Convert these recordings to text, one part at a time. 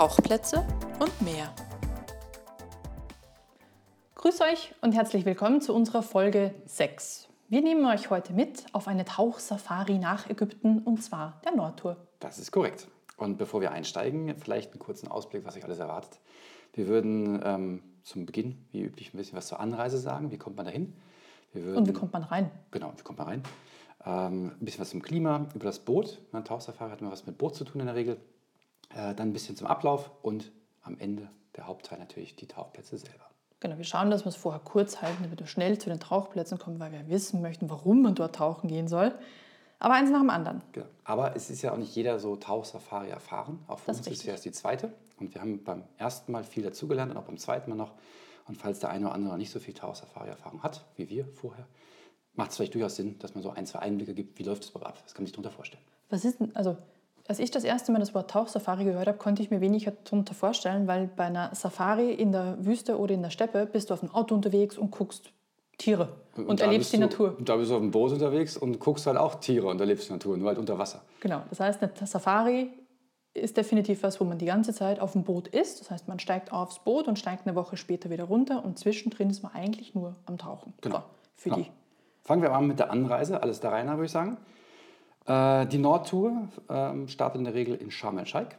Tauchplätze und mehr. Grüß euch und herzlich willkommen zu unserer Folge 6. Wir nehmen euch heute mit auf eine Tauchsafari nach Ägypten und zwar der Nordtour. Das ist korrekt. Und bevor wir einsteigen, vielleicht einen kurzen Ausblick, was euch alles erwartet. Wir würden ähm, zum Beginn, wie üblich, ein bisschen was zur Anreise sagen. Wie kommt man dahin? Würden, und wie kommt man rein? Genau, wie kommt man rein? Ähm, ein bisschen was zum Klima, über das Boot. Eine Tauchsafari hat immer was mit Boot zu tun in der Regel. Äh, dann ein bisschen zum Ablauf und am Ende der Hauptteil natürlich die Tauchplätze selber. Genau, wir schauen, dass wir es vorher kurz halten, damit wir schnell zu den Tauchplätzen kommen, weil wir wissen möchten, warum man dort tauchen gehen soll. Aber eins nach dem anderen. Genau. Aber es ist ja auch nicht jeder so Tauchsafari erfahren. Auch für das uns ist es erst die zweite. Und wir haben beim ersten Mal viel dazugelernt und auch beim zweiten Mal noch. Und falls der eine oder andere nicht so viel Tauchsafari-Erfahrung hat, wie wir vorher, macht es vielleicht durchaus Sinn, dass man so ein, zwei Einblicke gibt, wie läuft es überhaupt ab? Was kann man sich darunter vorstellen? Was ist denn, also als ich das erste Mal das Wort Tauchsafari gehört habe, konnte ich mir weniger darunter vorstellen, weil bei einer Safari in der Wüste oder in der Steppe bist du auf dem Auto unterwegs und guckst Tiere und, und erlebst die du, Natur. Und da bist du auf dem Boot unterwegs und guckst halt auch Tiere und erlebst die Natur, nur halt unter Wasser. Genau, das heißt, eine Safari ist definitiv was, wo man die ganze Zeit auf dem Boot ist. Das heißt, man steigt aufs Boot und steigt eine Woche später wieder runter und zwischendrin ist man eigentlich nur am Tauchen. Genau. So, für genau. die. Fangen wir an mit der Anreise, alles da rein, würde ich sagen. Äh, die Nordtour äh, startet in der Regel in Sharm el-Sheikh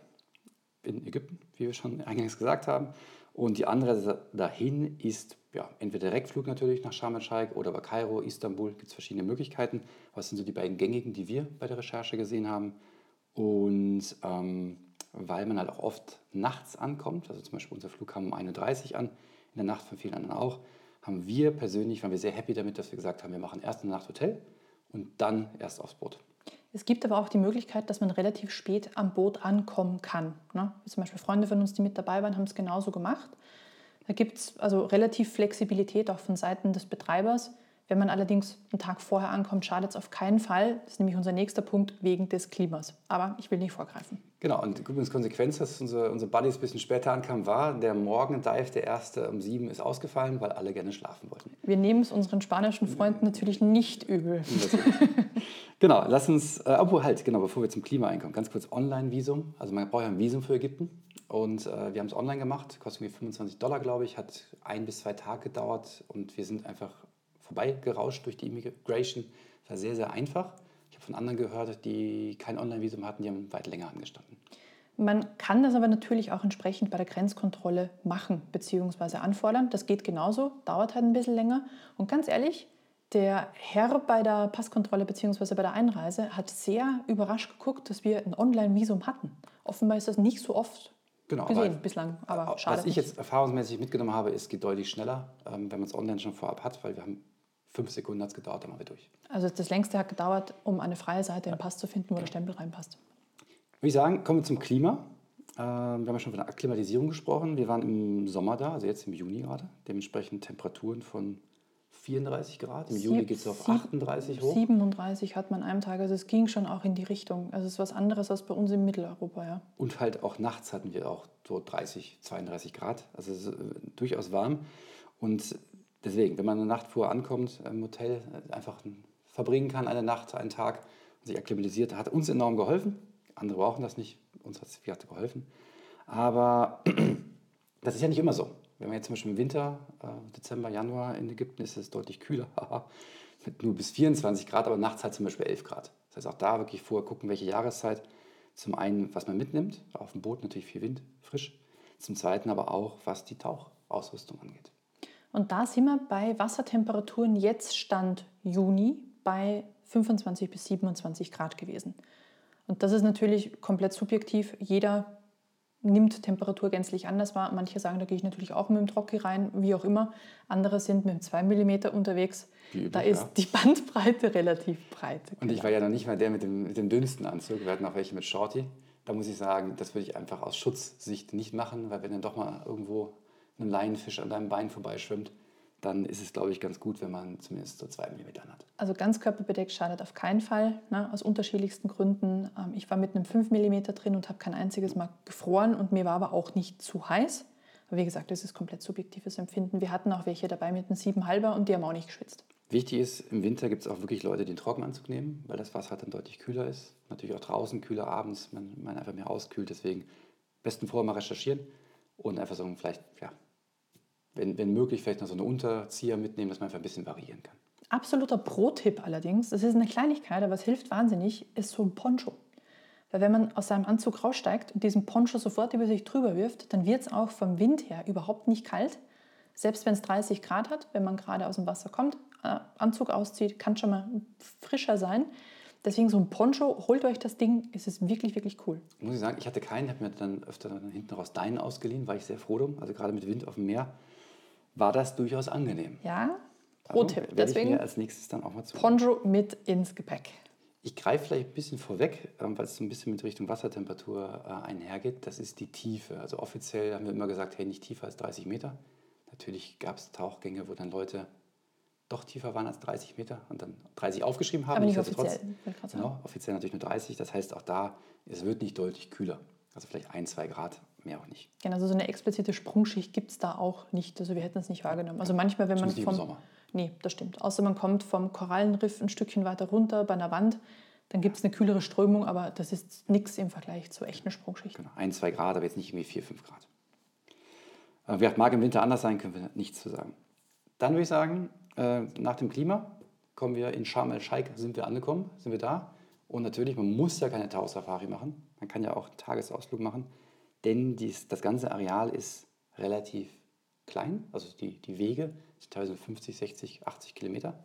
in Ägypten, wie wir schon eingangs gesagt haben. Und die Anreise dahin ist ja, entweder Direktflug natürlich nach Sharm el-Sheikh oder bei Kairo, Istanbul gibt es verschiedene Möglichkeiten. Was sind so die beiden gängigen, die wir bei der Recherche gesehen haben? Und ähm, weil man halt auch oft nachts ankommt, also zum Beispiel unser Flug kam um 1.30 Uhr an, in der Nacht von vielen anderen auch, haben wir persönlich, waren wir sehr happy damit, dass wir gesagt haben, wir machen erst eine Nacht Hotel und dann erst aufs Boot. Es gibt aber auch die Möglichkeit, dass man relativ spät am Boot ankommen kann. Ne? Zum Beispiel Freunde von uns, die mit dabei waren, haben es genauso gemacht. Da gibt es also relativ Flexibilität auch von Seiten des Betreibers. Wenn man allerdings einen Tag vorher ankommt, schadet es auf keinen Fall. Das ist nämlich unser nächster Punkt wegen des Klimas. Aber ich will nicht vorgreifen. Genau, und übrigens Konsequenz, dass unsere, unsere Buddies ein bisschen später ankamen, war, der Morgendive, der erste um sieben, ist ausgefallen, weil alle gerne schlafen wollten. Wir nehmen es unseren spanischen Freunden natürlich nicht übel. Genau, lass uns, äh, obwohl halt, genau, bevor wir zum Klima einkommen, ganz kurz Online-Visum. Also man braucht ja ein Visum für Ägypten. Und äh, wir haben es online gemacht, kostet irgendwie 25 Dollar, glaube ich, hat ein bis zwei Tage gedauert und wir sind einfach vorbeigerauscht durch die Immigration. War sehr, sehr einfach. Ich habe von anderen gehört, die kein Online-Visum hatten, die haben weit länger angestanden. Man kann das aber natürlich auch entsprechend bei der Grenzkontrolle machen bzw. anfordern. Das geht genauso, dauert halt ein bisschen länger. Und ganz ehrlich, der Herr bei der Passkontrolle bzw. bei der Einreise hat sehr überrascht geguckt, dass wir ein Online-Visum hatten. Offenbar ist das nicht so oft genau, gesehen aber, bislang. Aber schade was ich jetzt erfahrungsmäßig mitgenommen habe, ist, es geht deutlich schneller, ähm, wenn man es online schon vorab hat, weil wir haben fünf Sekunden hat es gedauert, dann waren wir durch. Also das längste hat gedauert, um eine freie Seite in den Pass zu finden, wo der Stempel reinpasst. Würde ich sagen, kommen wir zum Klima. Ähm, wir haben ja schon von der Akklimatisierung gesprochen. Wir waren im Sommer da, also jetzt im Juni gerade. Dementsprechend Temperaturen von 34 Grad. Im Juli geht es auf 38 hoch. 37 hat man an einem Tag. Also es ging schon auch in die Richtung. Also es ist was anderes als bei uns in Mitteleuropa, ja. Und halt auch nachts hatten wir auch so 30, 32 Grad. Also es ist äh, durchaus warm. Und deswegen, wenn man eine Nacht vorher ankommt im Hotel, äh, einfach verbringen kann, eine Nacht, einen Tag und sich akklimatisiert, hat uns enorm geholfen. Andere brauchen das nicht, uns hat es geholfen. Aber das ist ja nicht immer so. Wenn man jetzt zum Beispiel im Winter, äh, Dezember, Januar in Ägypten ist es deutlich kühler, mit nur bis 24 Grad, aber nachts halt zum Beispiel 11 Grad. Das heißt auch da wirklich vorher gucken, welche Jahreszeit. Zum einen, was man mitnimmt, auf dem Boot natürlich viel Wind, frisch. Zum zweiten aber auch, was die Tauchausrüstung angeht. Und da sind wir bei Wassertemperaturen jetzt Stand Juni bei 25 bis 27 Grad gewesen. Und das ist natürlich komplett subjektiv. Jeder nimmt Temperatur gänzlich anders wahr. Manche sagen, da gehe ich natürlich auch mit dem Trocki rein, wie auch immer. Andere sind mit dem 2 mm unterwegs. Üblich, da ist ja. die Bandbreite relativ breit. Und ich genau. war ja noch nicht mal der mit dem, mit dem dünnsten Anzug. Wir hatten auch welche mit Shorty. Da muss ich sagen, das würde ich einfach aus Schutzsicht nicht machen, weil wenn dann doch mal irgendwo ein Laienfisch an deinem Bein vorbeischwimmt, dann ist es, glaube ich, ganz gut, wenn man zumindest so zwei Millimeter hat. Also ganz körperbedeckt schadet auf keinen Fall, ne, aus unterschiedlichsten Gründen. Ähm, ich war mit einem 5 mm drin und habe kein einziges Mal gefroren und mir war aber auch nicht zu heiß. Aber wie gesagt, das ist komplett subjektives Empfinden. Wir hatten auch welche dabei mit einem 7,5er und die haben auch nicht geschwitzt. Wichtig ist, im Winter gibt es auch wirklich Leute, die einen Trockenanzug nehmen, weil das Wasser dann deutlich kühler ist. Natürlich auch draußen kühler abends, man, man einfach mehr auskühlt. Deswegen besten vorher mal recherchieren und einfach so vielleicht, ja, wenn, wenn möglich, vielleicht noch so eine Unterzieher mitnehmen, dass man einfach ein bisschen variieren kann. Absoluter Pro-Tipp allerdings, das ist eine Kleinigkeit, aber es hilft wahnsinnig, ist so ein Poncho. Weil wenn man aus seinem Anzug raussteigt und diesen Poncho sofort über sich drüber wirft, dann wird es auch vom Wind her überhaupt nicht kalt. Selbst wenn es 30 Grad hat, wenn man gerade aus dem Wasser kommt, äh, Anzug auszieht, kann schon mal frischer sein. Deswegen so ein Poncho, holt euch das Ding, es ist wirklich, wirklich cool. Muss ich sagen, ich hatte keinen, habe mir dann öfter hinten raus deinen ausgeliehen, war ich sehr froh drum. Also gerade mit Wind auf dem Meer war das durchaus angenehm. Ja, Pro-Tipp. Also, Deswegen ich mir als nächstes dann auch mal zu. Poncho mit ins Gepäck. Ich greife vielleicht ein bisschen vorweg, ähm, weil es so ein bisschen mit Richtung Wassertemperatur äh, einhergeht. Das ist die Tiefe. Also offiziell haben wir immer gesagt, hey, nicht tiefer als 30 Meter. Natürlich gab es Tauchgänge, wo dann Leute doch tiefer waren als 30 Meter und dann 30 aufgeschrieben haben. Aber nicht offiziell. Genau, offiziell natürlich nur 30. Das heißt auch da, es wird nicht deutlich kühler. Also vielleicht ein, zwei Grad, mehr auch nicht. Genau, also so eine explizite Sprungschicht gibt es da auch nicht. Also wir hätten es nicht wahrgenommen. Also manchmal, wenn man vom... Sommer. Nee, das stimmt. Außer man kommt vom Korallenriff ein Stückchen weiter runter bei einer Wand, dann gibt es eine kühlere Strömung, aber das ist nichts im Vergleich zu echten Sprungschichten. Genau, ein, zwei Grad, aber jetzt nicht irgendwie vier, fünf Grad. Äh, wer mag im Winter anders sein, können wir nichts zu sagen. Dann würde ich sagen, äh, nach dem Klima kommen wir in Sharm el-Sheikh, sind wir angekommen, sind wir da. Und natürlich, man muss ja keine Tauchsafari machen. Man kann ja auch einen Tagesausflug machen, denn dies, das ganze Areal ist relativ klein. Also die, die Wege sind teilweise 50, 60, 80 Kilometer.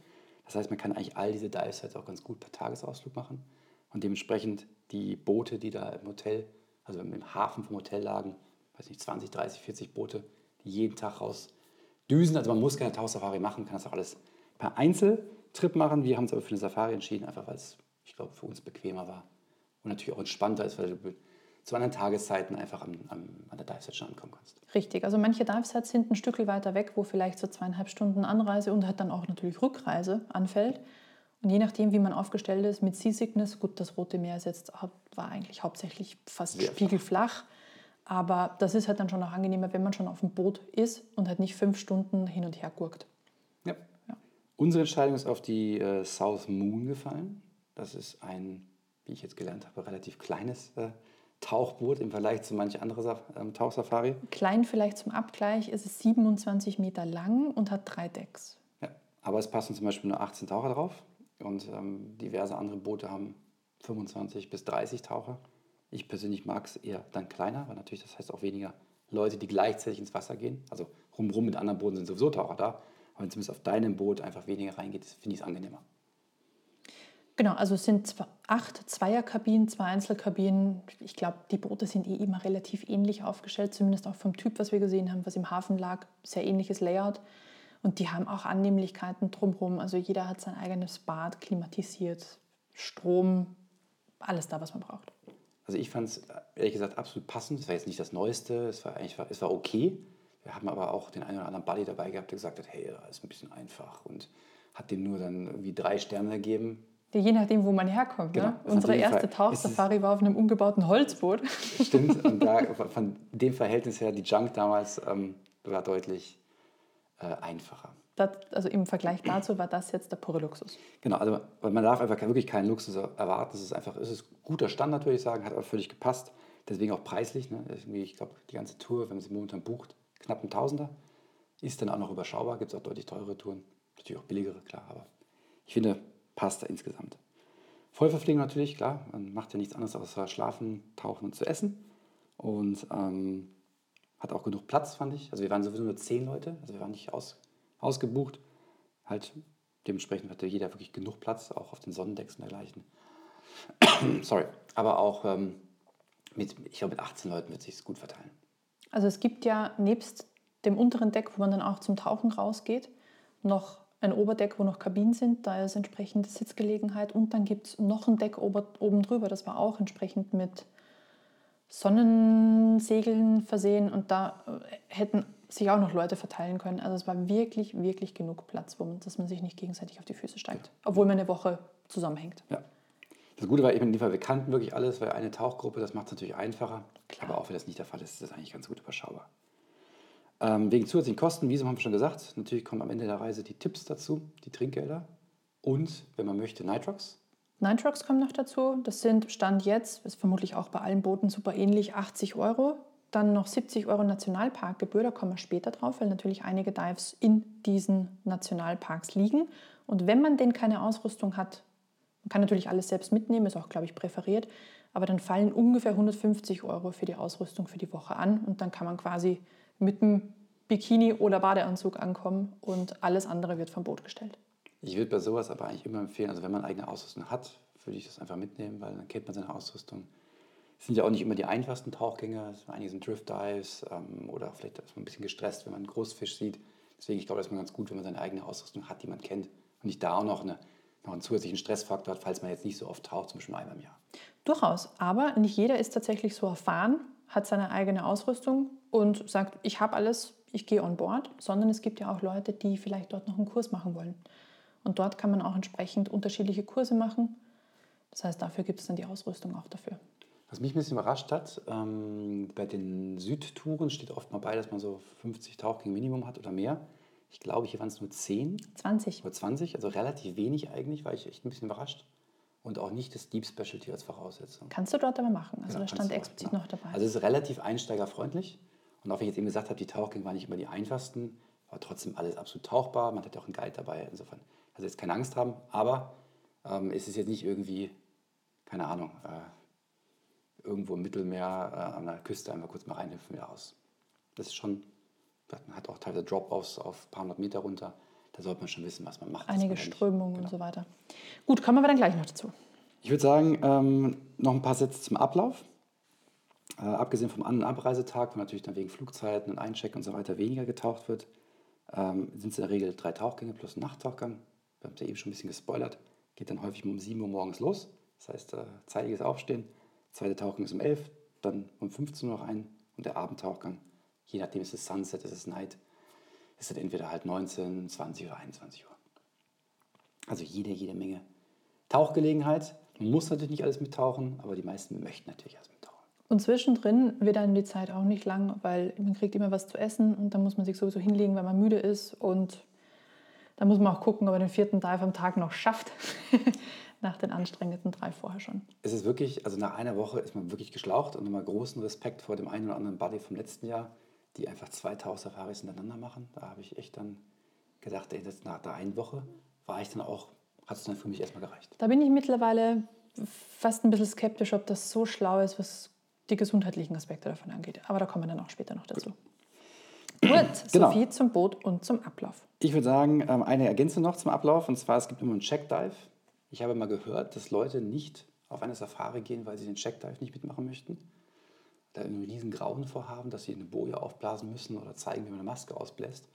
Das heißt, man kann eigentlich all diese Dive-Sites auch ganz gut per Tagesausflug machen. Und dementsprechend die Boote, die da im Hotel, also im Hafen vom Hotel lagen, weiß nicht, 20, 30, 40 Boote, die jeden Tag raus düsen. Also man muss keine Tauchsafari machen, kann das auch alles per Einzeltrip machen. Wir haben uns aber für eine Safari entschieden, einfach weil es, ich glaube, für uns bequemer war. Und natürlich auch entspannter ist, weil du zu anderen Tageszeiten einfach am, am, an der Dive-Set schon ankommen kannst. Richtig, also manche Dive-Sets sind ein Stück weiter weg, wo vielleicht so zweieinhalb Stunden Anreise und halt dann auch natürlich Rückreise anfällt. Und je nachdem, wie man aufgestellt ist mit Seasickness, gut, das Rote Meer ist jetzt, war eigentlich hauptsächlich fast Sehr spiegelflach. Aber das ist halt dann schon auch angenehmer, wenn man schon auf dem Boot ist und halt nicht fünf Stunden hin und her gurkt. Ja. ja. Unsere Entscheidung ist auf die äh, South Moon gefallen. Das ist ein, wie ich jetzt gelernt habe, relativ kleines äh, Tauchboot im Vergleich zu manch anderen ähm, Tauchsafari. Klein vielleicht zum Abgleich, ist es 27 Meter lang und hat drei Decks. Ja, aber es passen zum Beispiel nur 18 Taucher drauf und ähm, diverse andere Boote haben 25 bis 30 Taucher. Ich persönlich mag es eher dann kleiner, weil natürlich das heißt auch weniger Leute, die gleichzeitig ins Wasser gehen. Also rumrum mit anderen Booten sind sowieso Taucher da. Aber wenn zumindest auf deinem Boot einfach weniger reingeht, finde ich es angenehmer. Genau, also es sind acht Zweierkabinen, zwei Einzelkabinen. Ich glaube, die Boote sind eh immer relativ ähnlich aufgestellt, zumindest auch vom Typ, was wir gesehen haben, was im Hafen lag. Sehr ähnliches Layout. Und die haben auch Annehmlichkeiten drumherum. Also jeder hat sein eigenes Bad, klimatisiert, Strom, alles da, was man braucht. Also ich fand es ehrlich gesagt absolut passend. Es war jetzt nicht das Neueste, es war, eigentlich, es war okay. Wir haben aber auch den einen oder anderen Buddy dabei gehabt, der gesagt hat, hey, das ist ein bisschen einfach und hat dem nur dann irgendwie drei Sterne gegeben Je nachdem, wo man herkommt. Genau. Ne? Unsere erste Tauchsafari war auf einem umgebauten Holzboot. Stimmt, und da, von dem Verhältnis her, die Junk damals ähm, war deutlich äh, einfacher. Das, also im Vergleich dazu war das jetzt der pure Luxus. Genau, also man darf einfach wirklich keinen Luxus erwarten. Es ist einfach, es ist guter Standard, würde ich sagen, hat aber völlig gepasst. Deswegen auch preislich. Ne? Ich glaube, die ganze Tour, wenn man sie momentan bucht, knapp ein Tausender. Ist dann auch noch überschaubar, gibt es auch deutlich teure Touren. Natürlich auch billigere, klar, aber ich finde, passt da insgesamt. Vollverpflegung natürlich, klar, man macht ja nichts anderes außer schlafen, tauchen und zu essen. Und ähm, hat auch genug Platz, fand ich. Also wir waren sowieso nur zehn Leute, also wir waren nicht aus, ausgebucht. Halt dementsprechend hatte jeder wirklich genug Platz, auch auf den Sonnendecks und dergleichen. Sorry, aber auch ähm, mit, ich glaube, mit 18 Leuten wird sich gut verteilen. Also es gibt ja nebst dem unteren Deck, wo man dann auch zum Tauchen rausgeht, noch ein Oberdeck, wo noch Kabinen sind, da ist entsprechende Sitzgelegenheit und dann gibt es noch ein Deck oben drüber, das war auch entsprechend mit Sonnensegeln versehen und da äh, hätten sich auch noch Leute verteilen können. Also es war wirklich, wirklich genug Platz, wo man, dass man sich nicht gegenseitig auf die Füße steigt, obwohl man eine Woche zusammenhängt. Ja. Das Gute war eben in dem Fall, wir kannten wirklich alles, weil eine Tauchgruppe, das macht es natürlich einfacher. Klar. Aber auch wenn das nicht der Fall ist, ist das eigentlich ganz gut überschaubar. Ähm, wegen zusätzlichen Kosten, wie haben wir schon gesagt, natürlich kommen am Ende der Reise die Tipps dazu, die Trinkgelder und, wenn man möchte, Nitrox. Nitrox kommen noch dazu. Das sind Stand jetzt, ist vermutlich auch bei allen Booten super ähnlich, 80 Euro dann noch 70 Euro Nationalparkgebühr, da kommen wir später drauf, weil natürlich einige Dives in diesen Nationalparks liegen. Und wenn man denn keine Ausrüstung hat, man kann natürlich alles selbst mitnehmen, ist auch, glaube ich, präferiert, aber dann fallen ungefähr 150 Euro für die Ausrüstung für die Woche an und dann kann man quasi mit einem Bikini oder Badeanzug ankommen und alles andere wird vom Boot gestellt. Ich würde bei sowas aber eigentlich immer empfehlen, also wenn man eigene Ausrüstung hat, würde ich das einfach mitnehmen, weil dann kennt man seine Ausrüstung. Es sind ja auch nicht immer die einfachsten Tauchgänge, einige sind Drift Dives ähm, oder vielleicht ist man ein bisschen gestresst, wenn man einen Großfisch sieht. Deswegen, ich glaube, das ist mal ganz gut, wenn man seine eigene Ausrüstung hat, die man kennt und nicht da auch noch, eine, noch einen zusätzlichen Stressfaktor hat, falls man jetzt nicht so oft taucht, zum Beispiel einmal im Jahr. Durchaus, aber nicht jeder ist tatsächlich so erfahren, hat seine eigene Ausrüstung und sagt, ich habe alles, ich gehe on board, sondern es gibt ja auch Leute, die vielleicht dort noch einen Kurs machen wollen. Und dort kann man auch entsprechend unterschiedliche Kurse machen. Das heißt, dafür gibt es dann die Ausrüstung auch dafür. Was mich ein bisschen überrascht hat, ähm, bei den Südtouren steht oft mal bei, dass man so 50 Tauchgänge Minimum hat oder mehr. Ich glaube, hier waren es nur 10. 20. Nur 20, also relativ wenig eigentlich, war ich echt ein bisschen überrascht. Und auch nicht das Deep Specialty als Voraussetzung. Kannst du dort aber machen. Also Ja, da stand explizit genau. noch dabei. Also es ist relativ einsteigerfreundlich. Und auch wenn ich jetzt eben gesagt habe, die Tauchgänge waren nicht immer die einfachsten, war trotzdem alles absolut tauchbar. Man hatte auch einen Guide dabei. Insofern, also jetzt keine Angst haben. Aber ähm, es ist jetzt nicht irgendwie, keine Ahnung, äh, irgendwo im Mittelmeer äh, an der Küste einmal kurz mal reinhüpfen wieder aus. Das ist schon, man hat auch teilweise Drop-Offs auf ein paar hundert Meter runter. Da sollte man schon wissen, was man macht. Einige Strömungen genau. und so weiter. Gut, kommen wir dann gleich noch dazu. Ich würde sagen, ähm, noch ein paar Sätze zum Ablauf. Äh, abgesehen vom An- und Abreisetag, wo natürlich dann wegen Flugzeiten und Eincheck und so weiter weniger getaucht wird, ähm, sind es in der Regel drei Tauchgänge plus ein Nachttauchgang. Wir haben es ja eben schon ein bisschen gespoilert. Geht dann häufig um 7 Uhr morgens los. Das heißt, äh, zeitiges Aufstehen. Zweite Tauchgang ist um 11, dann um 15 Uhr noch ein. Und der Abendtauchgang, je nachdem ist es Sunset, ist es Night, ist dann entweder halt 19, 20 oder 21 Uhr. Also jede, jede Menge Tauchgelegenheit. Man muss natürlich nicht alles mittauchen, aber die meisten möchten natürlich alles mittauchen. Und zwischendrin wird einem die Zeit auch nicht lang, weil man kriegt immer was zu essen und dann muss man sich sowieso hinlegen, weil man müde ist. Und da muss man auch gucken, ob man den vierten Dive am Tag noch schafft. Nach den anstrengenden drei vorher schon. Es ist wirklich, also nach einer Woche ist man wirklich geschlaucht und nochmal großen Respekt vor dem einen oder anderen Buddy vom letzten Jahr, die einfach zwei Tauchsafaris hintereinander machen. Da habe ich echt dann gedacht, ey, das nach der einen Woche war ich dann auch, hat es dann für mich erstmal gereicht. Da bin ich mittlerweile fast ein bisschen skeptisch, ob das so schlau ist, was die gesundheitlichen Aspekte davon angeht. Aber da kommen wir dann auch später noch dazu. Gut, Genau. Sophie zum Boot und zum Ablauf. Ich würde sagen, ähm, eine Ergänzung noch zum Ablauf, und zwar, es gibt immer einen Checkdive. Ich habe mal gehört, dass Leute nicht auf eine Safari gehen, weil sie den Checkdive nicht mitmachen möchten. Da einen riesen Grauen vorhaben, dass sie eine Boje aufblasen müssen oder zeigen, wie man eine Maske ausbläst.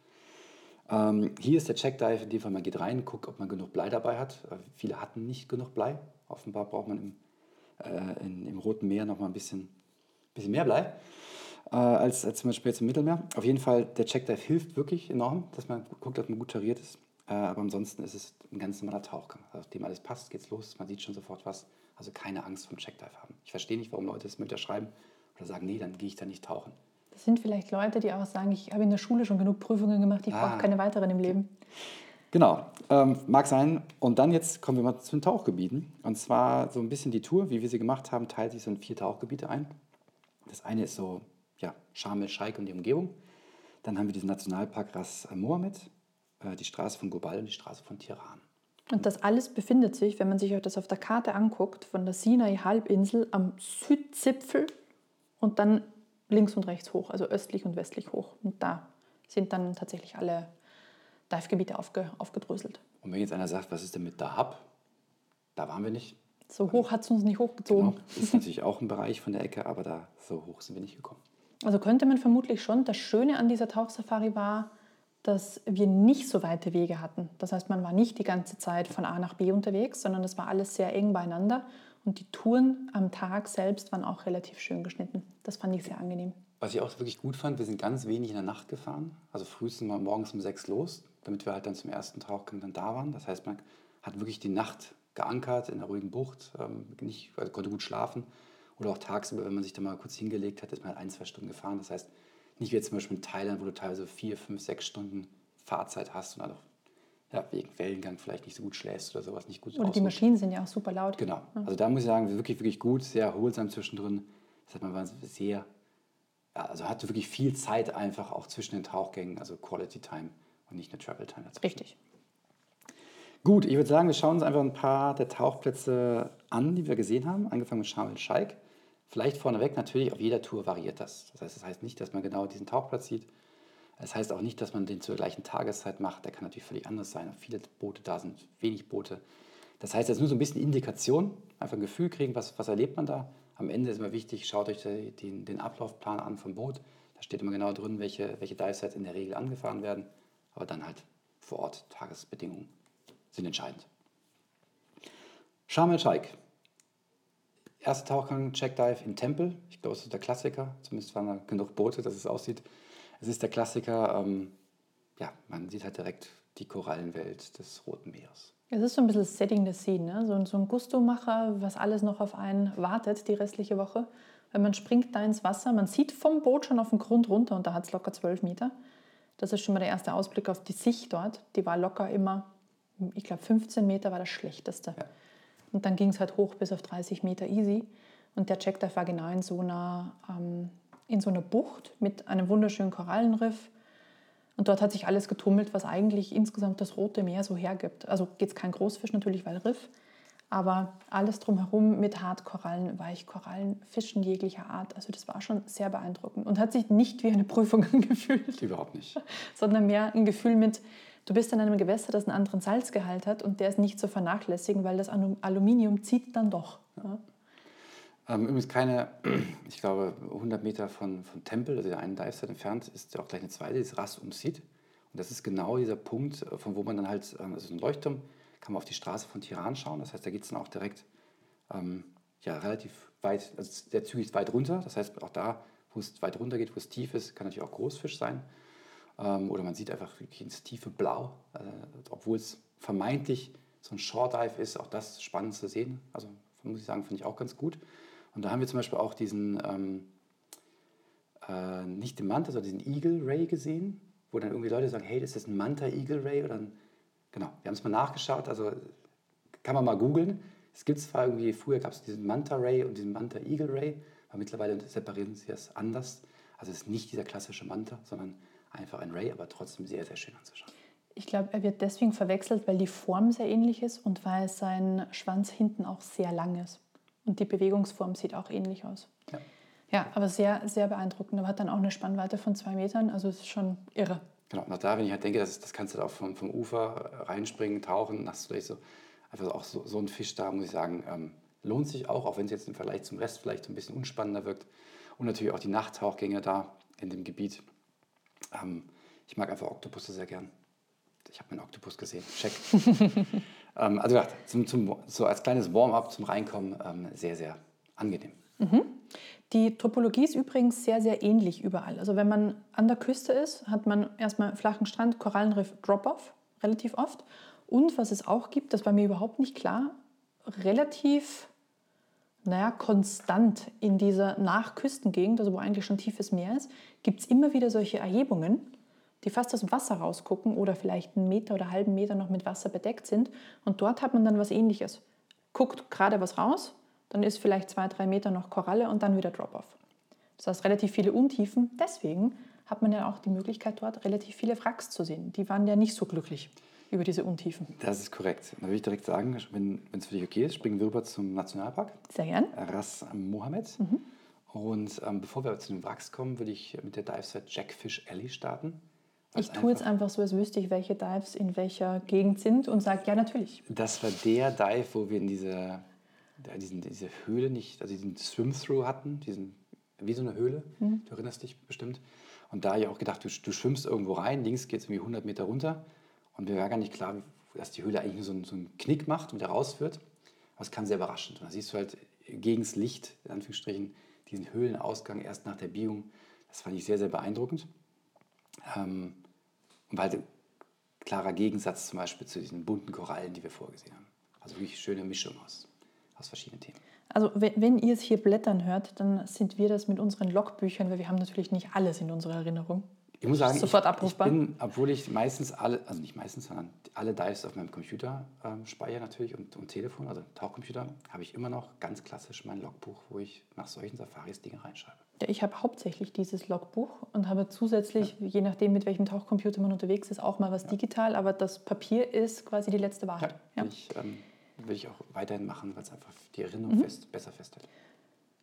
Ähm, hier ist der Checkdive, in dem Fall, man geht rein, guckt, ob man genug Blei dabei hat. Äh, viele hatten nicht genug Blei. Offenbar braucht man im, äh, in, im Roten Meer noch mal ein bisschen, bisschen mehr Blei äh, als, als zum Beispiel jetzt im Mittelmeer. Auf jeden Fall, der Checkdive hilft wirklich enorm, dass man guckt, dass man gut tariert ist. Äh, aber ansonsten ist es ein ganz normaler Tauchgang. Also, dem alles passt, geht's los, man sieht schon sofort was. Also keine Angst vom Checkdive haben. Ich verstehe nicht, warum Leute das mit unterschreiben oder sagen, nee, dann gehe ich da nicht tauchen. Das sind vielleicht Leute, die auch sagen, ich habe in der Schule schon genug Prüfungen gemacht, ich Ah. brauche keine weiteren im Leben. Genau, ähm, mag sein. Und dann jetzt kommen wir mal zu den Tauchgebieten. Und zwar so ein bisschen die Tour, wie wir sie gemacht haben, teilt sich so in vier Tauchgebiete ein. Das eine ist so, ja, Sharm el-Sheikh und die Umgebung. Dann haben wir diesen Nationalpark Ras Mohammed, äh, die Straße von Gobal und die Straße von Tiran. Und das alles befindet sich, wenn man sich das auf der Karte anguckt, von der Sinai-Halbinsel am Südzipfel und dann links und rechts hoch, also östlich und westlich hoch. Und da sind dann tatsächlich alle Dive-Gebiete aufge, aufgedröselt. Und wenn jetzt einer sagt, was ist denn mit Dahab? Da waren wir nicht. So hoch hat es uns nicht hochgezogen. Genau. Ist natürlich auch ein Bereich von der Ecke, aber da so hoch sind wir nicht gekommen. Also könnte man vermutlich schon. Das Schöne an dieser Tauchsafari war, dass wir nicht so weite Wege hatten. Das heißt, man war nicht die ganze Zeit von A nach B unterwegs, sondern es war alles sehr eng beieinander. Und die Touren am Tag selbst waren auch relativ schön geschnitten. Das fand ich sehr angenehm. Was ich auch wirklich gut fand, wir sind ganz wenig in der Nacht gefahren. Also frühestens mal morgens um sechs los, damit wir halt dann zum ersten Tauchgang dann da waren. Das heißt, man hat wirklich die Nacht geankert in einer ruhigen Bucht, ähm, nicht, also konnte gut schlafen. Oder auch tagsüber, wenn man sich da mal kurz hingelegt hat, ist man halt ein, zwei Stunden gefahren. Das heißt, nicht wie jetzt zum Beispiel in Thailand, wo du teilweise vier, fünf, sechs Stunden Fahrzeit hast und dann auch ja, wegen Wellengang vielleicht nicht so gut schläfst oder sowas nicht gut Oder die ausruhst. Maschinen sind ja auch super laut. Genau. Also da muss ich sagen, wirklich, wirklich gut, sehr erholsam zwischendrin. Das heißt, man war sehr ja, also hatte wirklich viel Zeit einfach auch zwischen den Tauchgängen, also Quality Time und nicht eine Travel Time dazwischen. Richtig. Gut, ich würde sagen, wir schauen uns einfach ein paar der Tauchplätze an, die wir gesehen haben, angefangen mit Sharm el-Sheikh. Vielleicht vorneweg, natürlich, auf jeder Tour variiert das. Das heißt, das heißt nicht, dass man genau diesen Tauchplatz sieht. Das heißt auch nicht, dass man den zur gleichen Tageszeit macht. Der kann natürlich völlig anders sein. Viele Boote da sind, wenig Boote. Das heißt, das ist nur so ein bisschen Indikation, einfach ein Gefühl kriegen, was, was erlebt man da. Am Ende ist immer wichtig, schaut euch den, den Ablaufplan an vom Boot. Da steht immer genau drin, welche, welche Dive-Sets in der Regel angefahren werden. Aber dann halt vor Ort, Tagesbedingungen sind entscheidend. Sharm el-Sheikh. Erster Tauchgang, Checkdive in Tempel. Ich glaube, das ist der Klassiker. Zumindest waren da genug Boote, dass es aussieht. Es ist der Klassiker. Ähm, ja, man sieht halt direkt die Korallenwelt des Roten Meeres. Es ist so ein bisschen Setting der Scene, ne? so, so ein Gusto-Macher, was alles noch auf einen wartet die restliche Woche. Weil man springt da ins Wasser, man sieht vom Boot schon auf den Grund runter und da hat es locker 12 Meter. Das ist schon mal der erste Ausblick auf die Sicht dort. Die war locker immer, ich glaube 15 Meter war das schlechteste. Ja. Und dann ging es halt hoch bis auf 30 Meter easy. Und der Checkdive war genau in so einer, ähm, in so einer Bucht mit einem wunderschönen Korallenriff und dort hat sich alles getummelt, was eigentlich insgesamt das Rote Meer so hergibt. Also geht es kein Großfisch natürlich, weil Riff, aber alles drumherum mit Hartkorallen, Weichkorallen, Fischen jeglicher Art. Also das war schon sehr beeindruckend und hat sich nicht wie eine Prüfung angefühlt. Überhaupt nicht. Sondern mehr ein Gefühl mit, du bist in einem Gewässer, das einen anderen Salzgehalt hat und der ist nicht zu vernachlässigen, weil das Aluminium zieht dann doch. Ja. Ähm, übrigens keine, ich glaube, 100 Meter von, von Tempel, also der einen Dive-Site entfernt, ist auch gleich eine zweite, die ist Ras Umsid. Und das ist genau dieser Punkt, äh, von wo man dann halt, ähm, also ein Leuchtturm, kann man auf die Straße von Tiran schauen. Das heißt, da geht es dann auch direkt ähm, ja, relativ weit, also der Zügig ist weit runter. Das heißt, auch da, wo es weit runter geht, wo es tief ist, kann natürlich auch Großfisch sein. Ähm, oder man sieht einfach wirklich ins tiefe Blau, äh, obwohl es vermeintlich so ein Short Dive ist, auch das spannend zu sehen. Also muss ich sagen, finde ich auch ganz gut. Und da haben wir zum Beispiel auch diesen, ähm, äh, nicht den Manta, sondern diesen Eagle Ray gesehen, wo dann irgendwie Leute sagen, hey, das ist ein Manta Eagle Ray. Oder ein, genau, wir haben es mal nachgeschaut, also kann man mal googeln. Es gibt zwar irgendwie, früher gab es diesen Manta Ray und diesen Manta Eagle Ray, aber mittlerweile separieren sie es anders. Also es ist nicht dieser klassische Manta, sondern einfach ein Ray, aber trotzdem sehr, sehr schön anzuschauen. Ich glaube, er wird deswegen verwechselt, weil die Form sehr ähnlich ist und weil sein Schwanz hinten auch sehr lang ist. Und die Bewegungsform sieht auch ähnlich aus. Ja, ja aber sehr, sehr beeindruckend. Aber hat dann auch eine Spannweite von zwei Metern. Also es ist schon irre. Genau, auch da, wenn ich halt denke, das, das kannst du da auch vom, vom Ufer reinspringen, tauchen, hast du so, einfach auch so, so ein Fisch da, muss ich sagen, ähm, lohnt sich auch, auch wenn es jetzt im Vergleich zum Rest vielleicht so ein bisschen unspannender wirkt. Und natürlich auch die Nachttauchgänge da in dem Gebiet. Ähm, ich mag einfach Oktopusse sehr gern. Ich habe meinen Oktopus gesehen. Check. ähm, also ja, zum, zum, so als kleines Warm-up zum Reinkommen ähm, sehr, sehr angenehm. Mhm. Die Topologie ist übrigens sehr, sehr ähnlich überall. Also wenn man an der Küste ist, hat man erstmal flachen Strand, Korallenriff, Drop-off, relativ oft. Und was es auch gibt, das war mir überhaupt nicht klar, relativ naja, konstant in dieser Nachküstengegend, also wo eigentlich schon tiefes Meer ist, gibt es immer wieder solche Erhebungen die fast aus dem Wasser rausgucken oder vielleicht einen Meter oder einen halben Meter noch mit Wasser bedeckt sind. Und dort hat man dann was ähnliches. Guckt gerade was raus, dann ist vielleicht zwei, drei Meter noch Koralle und dann wieder Drop-off. Das heißt relativ viele Untiefen. Deswegen hat man ja auch die Möglichkeit, dort relativ viele Wracks zu sehen. Die waren ja nicht so glücklich über diese Untiefen. Das ist korrekt. Da würde ich direkt sagen, wenn es für dich okay ist, springen wir rüber zum Nationalpark. Sehr gern. Ras Mohammed. Mhm. Und ähm, bevor wir zu den Wracks kommen, würde ich mit der Dive-Set Jackfish Alley starten. Ich tue jetzt einfach so, als wüsste ich, welche Dives in welcher Gegend sind und sage, ja, natürlich. Das war der Dive, wo wir in diese, diesen, diese Höhle nicht, also diesen Swim-Through hatten, diesen, wie so eine Höhle, mhm. du erinnerst dich bestimmt. Und da habe ich auch gedacht, du, du schwimmst irgendwo rein, links geht es irgendwie 100 Meter runter. Und mir war gar nicht klar, dass die Höhle eigentlich nur so, einen, so einen Knick macht und wieder rausführt. Aber es kam sehr überraschend. Und da siehst du halt gegen das Licht, in Anführungsstrichen, diesen Höhlenausgang erst nach der Biegung. Das fand ich sehr, sehr beeindruckend. Ähm, weil klarer Gegensatz zum Beispiel zu diesen bunten Korallen, die wir vorgesehen haben. Also wirklich schöne Mischung aus, aus verschiedenen Themen. Also wenn, wenn ihr es hier blättern hört, dann sind wir das mit unseren Logbüchern, weil wir haben natürlich nicht alles in unserer Erinnerung. Ich muss sagen, Sofort ich, abrufbar. ich bin, obwohl ich meistens alle, also nicht meistens, sondern alle Dives auf meinem Computer ähm, speichere natürlich und, und Telefon, also Tauchcomputer, habe ich immer noch ganz klassisch mein Logbuch, wo ich nach solchen Safaris Dinge reinschreibe. Ja, ich habe hauptsächlich dieses Logbuch und habe zusätzlich, je nachdem, mit welchem Tauchcomputer man unterwegs ist, auch mal was digital, aber das Papier ist quasi die letzte Ja, Wahrheit. Ja. Ich, ähm, will ich auch weiterhin machen, weil es einfach die Erinnerung Mhm. fest, besser festhält.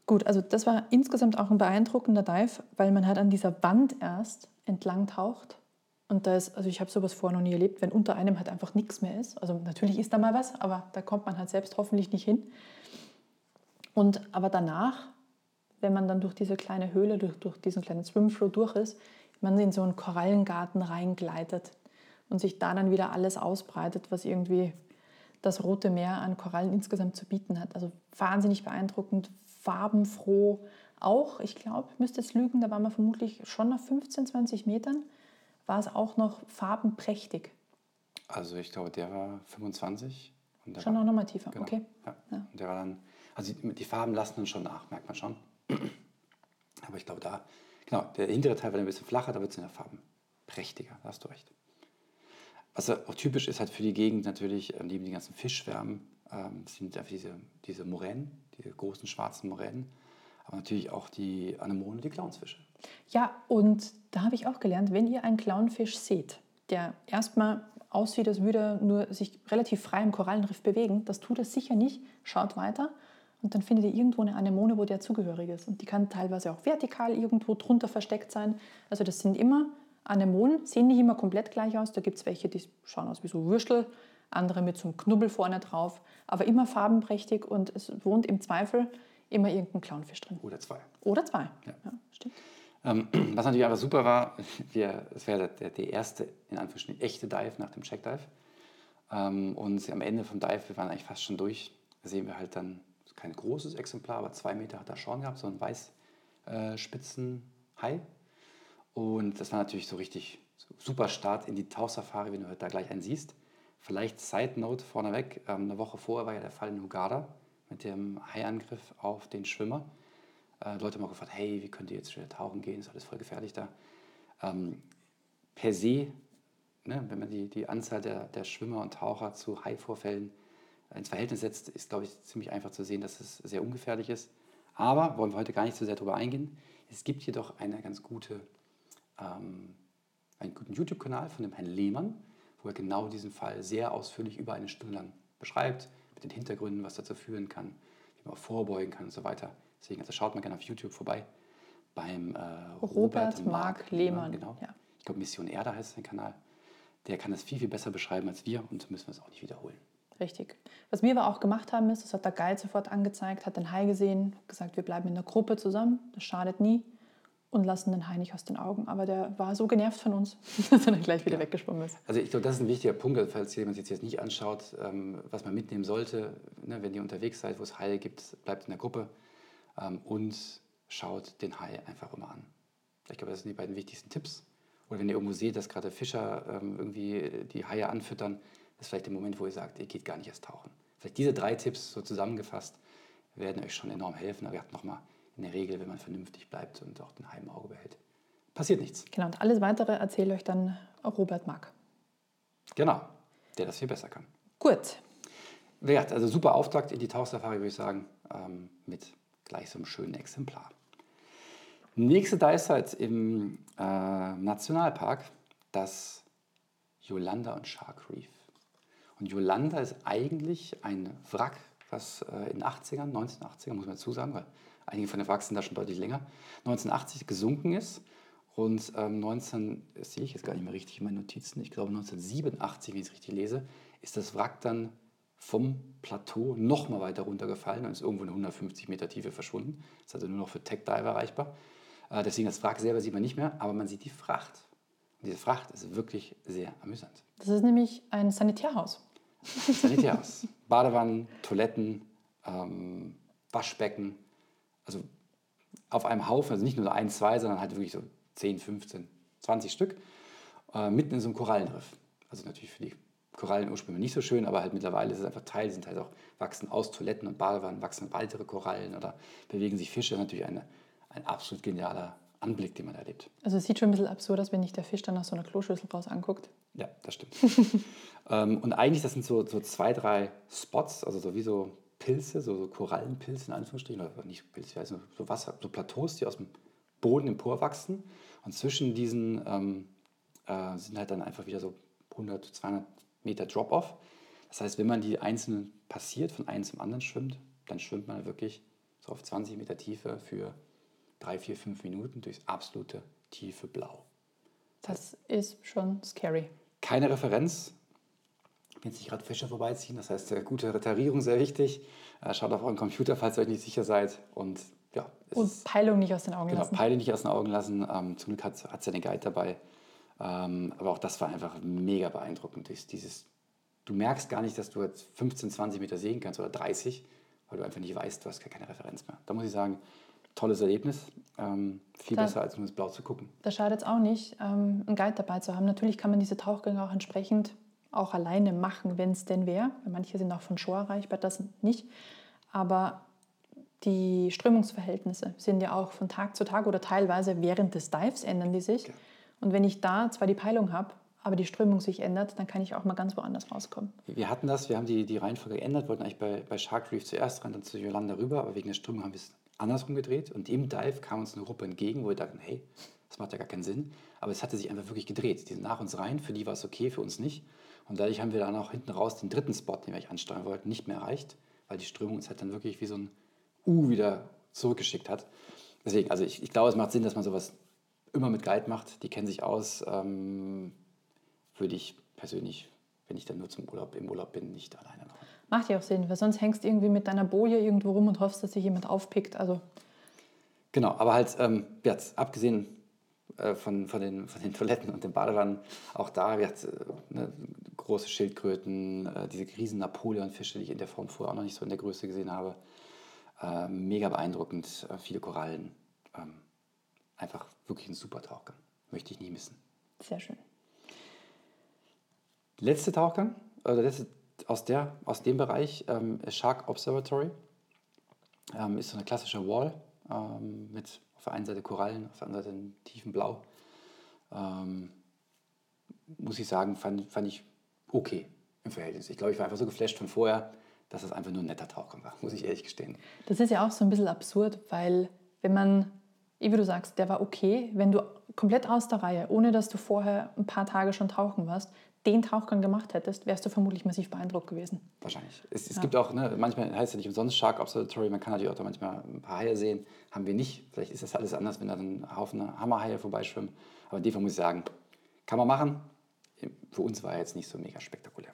Gut, also das war insgesamt auch ein beeindruckender Dive, weil man halt an dieser Wand erst entlang taucht. Und da ist, also ich habe sowas vorher noch nie erlebt, wenn unter einem halt einfach nichts mehr ist. Also natürlich ist da mal was, aber da kommt man halt selbst hoffentlich nicht hin. Und aber danach, wenn man dann durch diese kleine Höhle, durch, durch diesen kleinen Swimflow durch ist, man in so einen Korallengarten reingleitet und sich da dann wieder alles ausbreitet, was irgendwie das Rote Meer an Korallen insgesamt zu bieten hat. Also wahnsinnig beeindruckend, farbenfroh auch. Ich glaube, ich müsste jetzt lügen, da waren wir vermutlich schon nach 15, 20 Metern, war es auch noch farbenprächtig. Also ich glaube, der war 25. Und der Schon war, auch nochmal tiefer, Genau. okay. Ja. Ja. Und der war dann, also die, die Farben lassen dann schon nach, merkt man schon. Aber ich glaube, da, genau, der hintere Teil war ein bisschen flacher, da wird es in der Farben prächtiger, da hast du recht. Was auch typisch ist halt für die Gegend natürlich, äh, neben den ganzen Fischschwärmen, ähm, sind einfach diese, diese Moränen, diese großen schwarzen Moränen, aber natürlich auch die Anemonen und die Clownsfische. Ja, und da habe ich auch gelernt, wenn ihr einen Clownfisch seht, der erstmal aussieht, als würde er nur sich relativ frei im Korallenriff bewegen, das tut er sicher nicht, schaut weiter und dann findet ihr irgendwo eine Anemone, wo der zugehörig ist. Und die kann teilweise auch vertikal irgendwo drunter versteckt sein. Also das sind immer Anemonen, sehen nicht immer komplett gleich aus. Da gibt es welche, die schauen aus wie so Würstel, andere mit so einem Knubbel vorne drauf, aber immer farbenprächtig und es wohnt im Zweifel immer irgendein Clownfisch drin. Oder zwei. Oder zwei. Ja. stimmt. Ähm, was natürlich aber super war, wir, es wäre der, der erste, in Anführungsstrichen, echte Dive nach dem Checkdive. Ähm, und am Ende vom Dive, wir waren eigentlich fast schon durch, sehen wir halt dann kein großes Exemplar, aber zwei Meter hat er schon gehabt, so ein Weißspitzenhai. Und das war natürlich so richtig super Start in die Tauchsafari, wenn du halt da gleich einen siehst. Vielleicht Side Note vorneweg, ähm, eine Woche vorher war ja der Fall in Hugada mit dem Haiangriff auf den Schwimmer. Äh, Leute haben auch gefragt, hey, wie könnt ihr jetzt wieder tauchen gehen? Ist alles voll gefährlich da. Ähm, per se, ne, wenn man die, die Anzahl der, der Schwimmer und Taucher zu Haivorfällen ins Verhältnis setzt, ist, glaube ich, ziemlich einfach zu sehen, dass es sehr ungefährlich ist. Aber wollen wir heute gar nicht so sehr darüber eingehen. Es gibt jedoch eine ganz gute, ähm, einen guten YouTube-Kanal von dem Herrn Lehmann, wo er genau diesen Fall sehr ausführlich über eine Stunde lang beschreibt, mit den Hintergründen, was dazu führen kann, wie man auch vorbeugen kann und so weiter. Deswegen also schaut mal gerne auf YouTube vorbei beim äh, Robert Mark Lehmann, Genau. ja. Ich glaube, Mission Erde heißt sein Kanal. Der kann das viel, viel besser beschreiben als wir und müssen wir es auch nicht wiederholen. Richtig. Was wir aber auch gemacht haben, ist, das hat der Guide sofort angezeigt, hat den Hai gesehen, gesagt, wir bleiben in der Gruppe zusammen, das schadet nie und lassen den Hai nicht aus den Augen. Aber der war so genervt von uns, dass er dann gleich wieder weggeschwommen ist. Also ich glaube, das ist ein wichtiger Punkt, also falls jemand sich jetzt nicht anschaut, ähm, was man mitnehmen sollte, ne, wenn ihr unterwegs seid, wo es Haie gibt, bleibt in der Gruppe ähm, und schaut den Hai einfach immer an. Ich glaube, das sind die beiden wichtigsten Tipps. Oder wenn ihr irgendwo seht, dass gerade Fischer ähm, irgendwie die Haie anfüttern, ist vielleicht der Moment, wo ihr sagt, ihr geht gar nicht erst tauchen. Vielleicht diese drei Tipps so zusammengefasst werden euch schon enorm helfen. Aber ihr habt nochmal in der Regel, wenn man vernünftig bleibt und auch den Hai im Auge behält, passiert nichts. Genau, und alles Weitere erzählt euch dann Robert Mark. Genau, der das viel besser kann. Gut, Wie gesagt, also super Auftakt in die Tauchsafari, würde ich sagen, ähm, mit gleich so einem schönen Exemplar. Nächste Dive-Site im äh, Nationalpark, das Yolanda und Shark Reef. Und Yolanda ist eigentlich ein Wrack, was äh, in den 80ern, 1980er, muss man dazu sagen, weil einige von den Wracks sind da schon deutlich länger, 1980 gesunken ist. Und ähm, 19, das sehe ich jetzt gar nicht mehr richtig in meinen Notizen, ich glaube 1987, wenn ich es richtig lese, ist das Wrack dann vom Plateau noch mal weiter runtergefallen und ist irgendwo in 150 Meter Tiefe verschwunden. Ist also nur noch für Tech-Diver erreichbar. Äh, deswegen das Wrack selber sieht man nicht mehr, aber man sieht die Fracht. Und diese Fracht ist wirklich sehr amüsant. das ist nämlich ein Sanitärhaus. Sanitärhaus. Badewannen, Toiletten, ähm, Waschbecken. Also auf einem Haufen, also nicht nur so ein, zwei, sondern halt wirklich so 10, 15, 20 Stück. Äh, mitten in so einem Korallenriff. Also natürlich für die Korallen ursprünglich nicht so schön, aber halt mittlerweile ist es einfach Teil, sind halt auch, wachsen aus Toiletten und Badewannen, wachsen weitere Korallen oder bewegen sich Fische. Natürlich eine, ein absolut genialer Anblick, den man erlebt. Also es sieht schon ein bisschen absurd aus, wenn nicht der Fisch dann aus so einer Kloschüssel raus anguckt. Ja, das stimmt. ähm, und eigentlich, das sind so, so zwei, drei Spots, also so wie so Pilze, so, so Korallenpilze in Anführungsstrichen, oder nicht Pilze, wie heißt das, so Wasser, so Plateaus, die aus dem Boden emporwachsen. Und zwischen diesen ähm, äh, sind halt dann einfach wieder so 100, 200 Meter Drop-Off. Das heißt, wenn man die einzelnen passiert, von einem zum anderen schwimmt, dann schwimmt man wirklich so auf 20 Meter Tiefe für drei, vier, fünf Minuten durchs absolute tiefe Blau. Das ist schon scary. Keine Referenz, wenn sich gerade Fische vorbeiziehen. Das heißt, äh, gute Retarierung sehr wichtig. Äh, schaut auf euren Computer, falls ihr euch nicht sicher seid. Und ja, und Peilung nicht aus den Augen genau, lassen. Peilung nicht aus den Augen lassen. Ähm, zum Glück hat es ja den Guide dabei. Ähm, aber auch das war einfach mega beeindruckend. Dieses, du merkst gar nicht, dass du jetzt 15, 20 Meter sehen kannst oder 30, weil du einfach nicht weißt, du hast gar keine Referenz mehr. Da muss ich sagen, tolles Erlebnis. Ähm, viel da, besser als nur das Blau zu gucken. Da schadet es auch nicht, ähm, einen Guide dabei zu haben. Natürlich kann man diese Tauchgänge auch entsprechend auch alleine machen, wenn es denn wäre. Manche sind auch von Shore erreichbar, das nicht. Aber die Strömungsverhältnisse sind ja auch von Tag zu Tag oder teilweise während des Dives ändern die sich. Ja. Und wenn ich da zwar die Peilung habe, aber die Strömung sich ändert, dann kann ich auch mal ganz woanders rauskommen. Wir hatten das, wir haben die, die Reihenfolge geändert, wollten eigentlich bei, bei Shark Reef zuerst rein, dann zu Yolanda rüber, aber wegen der Strömung haben wir es andersrum gedreht und im Dive kam uns eine Gruppe entgegen, wo wir dachten, hey, das macht ja gar keinen Sinn. Aber es hatte sich einfach wirklich gedreht. Die sind nach uns rein, für die war es okay, für uns nicht. Und dadurch haben wir dann auch hinten raus den dritten Spot, den wir eigentlich ansteuern wollten, nicht mehr erreicht, weil die Strömung uns halt dann wirklich wie so ein U wieder zurückgeschickt hat. Deswegen, also ich, ich glaube, es macht Sinn, dass man sowas immer mit Guide macht. Die kennen sich aus. Ähm, würde ich persönlich, wenn ich dann nur zum Urlaub im Urlaub bin, nicht alleine machen. Macht ja auch Sinn, weil sonst hängst du irgendwie mit deiner Boje irgendwo rum und hoffst, dass sich jemand aufpickt. Also genau, aber halt, ähm, jetzt, abgesehen äh, von, von, den, von den Toiletten und den Badewannen, auch da wird äh, ne, große Schildkröten, äh, diese riesen Napoleonfische, die ich in der Form vorher auch noch nicht so in der Größe gesehen habe. Äh, mega beeindruckend, äh, viele Korallen. Ähm, einfach wirklich ein super Tauchgang. Möchte ich nie missen. Sehr schön. Letzte Tauchgang, oder letzte, aus, der, aus dem Bereich, ähm, Shark Observatory. Ähm, ist so eine klassische Wall ähm, mit auf der einen Seite Korallen, auf der anderen Seite tiefen Blau. Ähm, muss ich sagen, fand, fand ich okay im Verhältnis. Ich glaube, ich war einfach so geflasht von vorher, dass es einfach nur ein netter Tauchgang war, muss ich ehrlich gestehen. Das ist ja auch so ein bisschen absurd, weil wenn man, wie du sagst, der war okay, wenn du komplett aus der Reihe, ohne dass du vorher ein paar Tage schon tauchen warst, den Tauchgang gemacht hättest, wärst du vermutlich massiv beeindruckt gewesen. Wahrscheinlich. Es, es ja. gibt auch, ne, manchmal heißt es ja nicht umsonst Shark Observatory, man kann natürlich auch da manchmal ein paar Haie sehen. Haben wir nicht. Vielleicht ist das alles anders, wenn da ein Haufen Hammerhaie vorbeischwimmen. Aber in dem Fall muss ich sagen, kann man machen. Für uns war er jetzt nicht so mega spektakulär.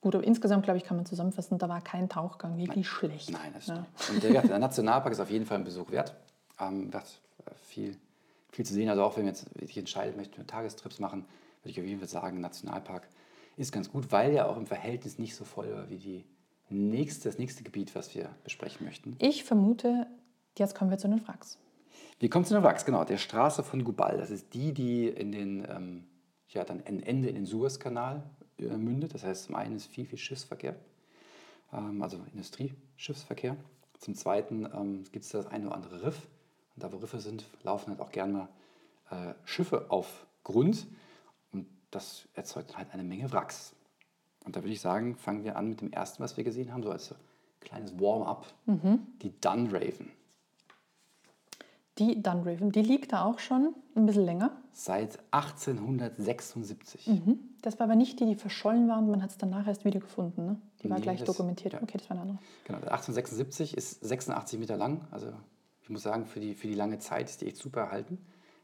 Gut, aber insgesamt, glaube ich, kann man zusammenfassen, da war kein Tauchgang wirklich Nein. schlecht. Nein, das stimmt. Ja. Und der, Nationalpark ist auf jeden Fall ein Besuch wert. Ähm, wird viel, viel zu sehen. Also auch wenn man jetzt sich entscheidet, möchte Tagestrips machen, würde ich auf jeden Fall sagen, Nationalpark ist ganz gut, weil er auch im Verhältnis nicht so voll war wie die nächste, das nächste Gebiet, was wir besprechen möchten. Ich vermute, jetzt kommen wir zu den Wracks. Wir kommen zu den Wracks, genau. Der Straße von Gubal. Das ist die, die in den, ähm, ja, dann ein Ende in den Suezkanal äh, mündet. Das heißt, zum einen ist viel, viel Schiffsverkehr, ähm, also Industrieschiffsverkehr. Zum zweiten ähm, gibt es das eine oder andere Riff. Und da, wo Riffe sind, laufen halt auch gerne mal äh, Schiffe auf Grund. Und das erzeugt halt eine Menge Wracks. Und da würde ich sagen, fangen wir an mit dem ersten, was wir gesehen haben, so als kleines Warm-up. Mhm. Die Dunraven. Die Dunraven, die liegt da auch schon ein bisschen länger. Seit 1876. Mhm. Das war aber nicht die, die verschollen waren, man hat es danach erst wiedergefunden. Ne? Die war nee, gleich das, dokumentiert. Ja. Okay, das war eine andere. Genau, 1876 ist 86 Meter lang. Also ich muss sagen, für die, für die lange Zeit ist die echt super erhalten.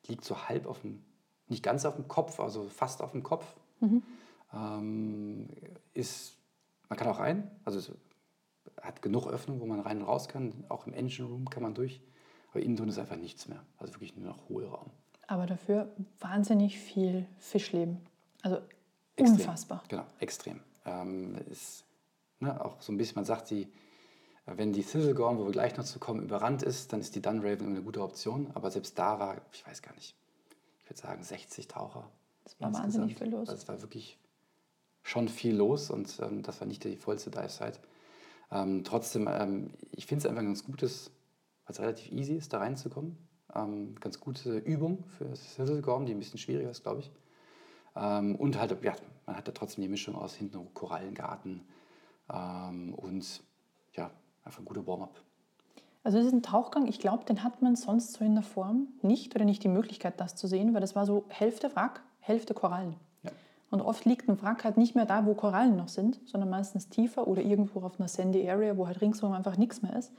Liegt so halb auf dem, nicht ganz auf dem Kopf, also fast auf dem Kopf. Mhm. Ähm, ist, man kann auch rein, also es hat genug Öffnung, wo man rein und raus kann. Auch im Engine Room kann man durch. Aber innen drin ist einfach nichts mehr. Also wirklich nur noch Hohlraum. Aber dafür wahnsinnig viel Fischleben. Also extrem. unfassbar. Genau, extrem. Ähm, ist ne, auch so ein bisschen, man sagt, die, wenn die Thistlegorm, wo wir gleich noch zu kommen, überrannt ist, dann ist die Dunraven eine gute Option. Aber selbst da war, ich weiß gar nicht, ich würde sagen 60 Taucher. Das war insgesamt. wahnsinnig viel los. Also es war wirklich schon viel los und ähm, das war nicht die vollste Dive-Site. Ähm, trotzdem, ähm, ich finde es einfach ein ganz gutes weil es relativ easy ist, da reinzukommen. Ähm, ganz gute Übung für Sizzlegorm, die ein bisschen schwieriger ist, glaube ich. Ähm, und halt, ja, man hat da trotzdem die Mischung aus hinten Korallengarten ähm, und ja, einfach ein guter Warm-up. Also diesen Tauchgang, ich glaube, den hat man sonst so in der Form nicht oder nicht die Möglichkeit, das zu sehen, weil das war so Hälfte Wrack, Hälfte Korallen. Ja. Und oft liegt ein Wrack halt nicht mehr da, wo Korallen noch sind, sondern meistens tiefer oder irgendwo auf einer Sandy Area, wo halt ringsherum einfach nichts mehr ist.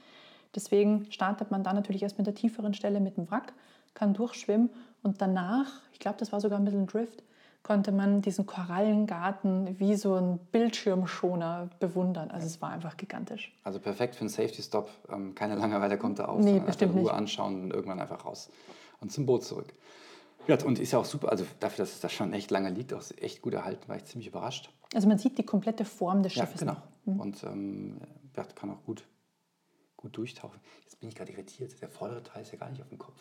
Deswegen startet man da natürlich erst mit der tieferen Stelle mit dem Wrack, kann durchschwimmen und danach, ich glaube, das war sogar ein bisschen Drift, konnte man diesen Korallengarten wie so ein Bildschirmschoner bewundern. Also es war einfach gigantisch. Also perfekt für einen Safety-Stop. Ähm, keine Langeweile kommt da auf. Nee, bestimmt Ruhe nicht. anschauen und irgendwann einfach raus und zum Boot zurück. Ja, und ist ja auch super, also dafür, dass es da schon echt lange liegt, auch echt gut erhalten, war ich ziemlich überrascht. Also man sieht die komplette Form des Ja, Schiffes genau. noch. Und ähm, ja, kann auch gut, gut durchtauchen. Jetzt bin ich gerade irritiert. Der vordere Teil ist ja gar nicht auf dem Kopf.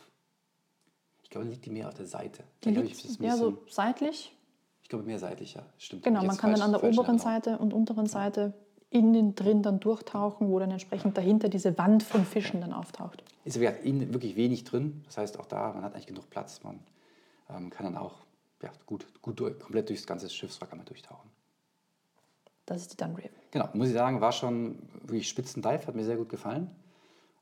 Ich glaube, liegt die mehr auf der Seite. Die liegt ich ja so seitlich. Ich glaube, mehr seitlich, ja. Stimmt. Genau, man kann dann falsch- an der oberen. Seite und unteren Seite innen drin dann durchtauchen, wo dann entsprechend dahinter diese Wand von Fischen dann auftaucht. Ist innen wirklich wenig drin. Das heißt, auch da, man hat eigentlich genug Platz. Man ähm, kann dann auch ja, gut, gut durch, komplett durchs ganze Schiffswrack einmal durchtauchen. Das ist die Dunraven. Genau, muss ich sagen, war schon wirklich Spitzendive, hat mir sehr gut gefallen.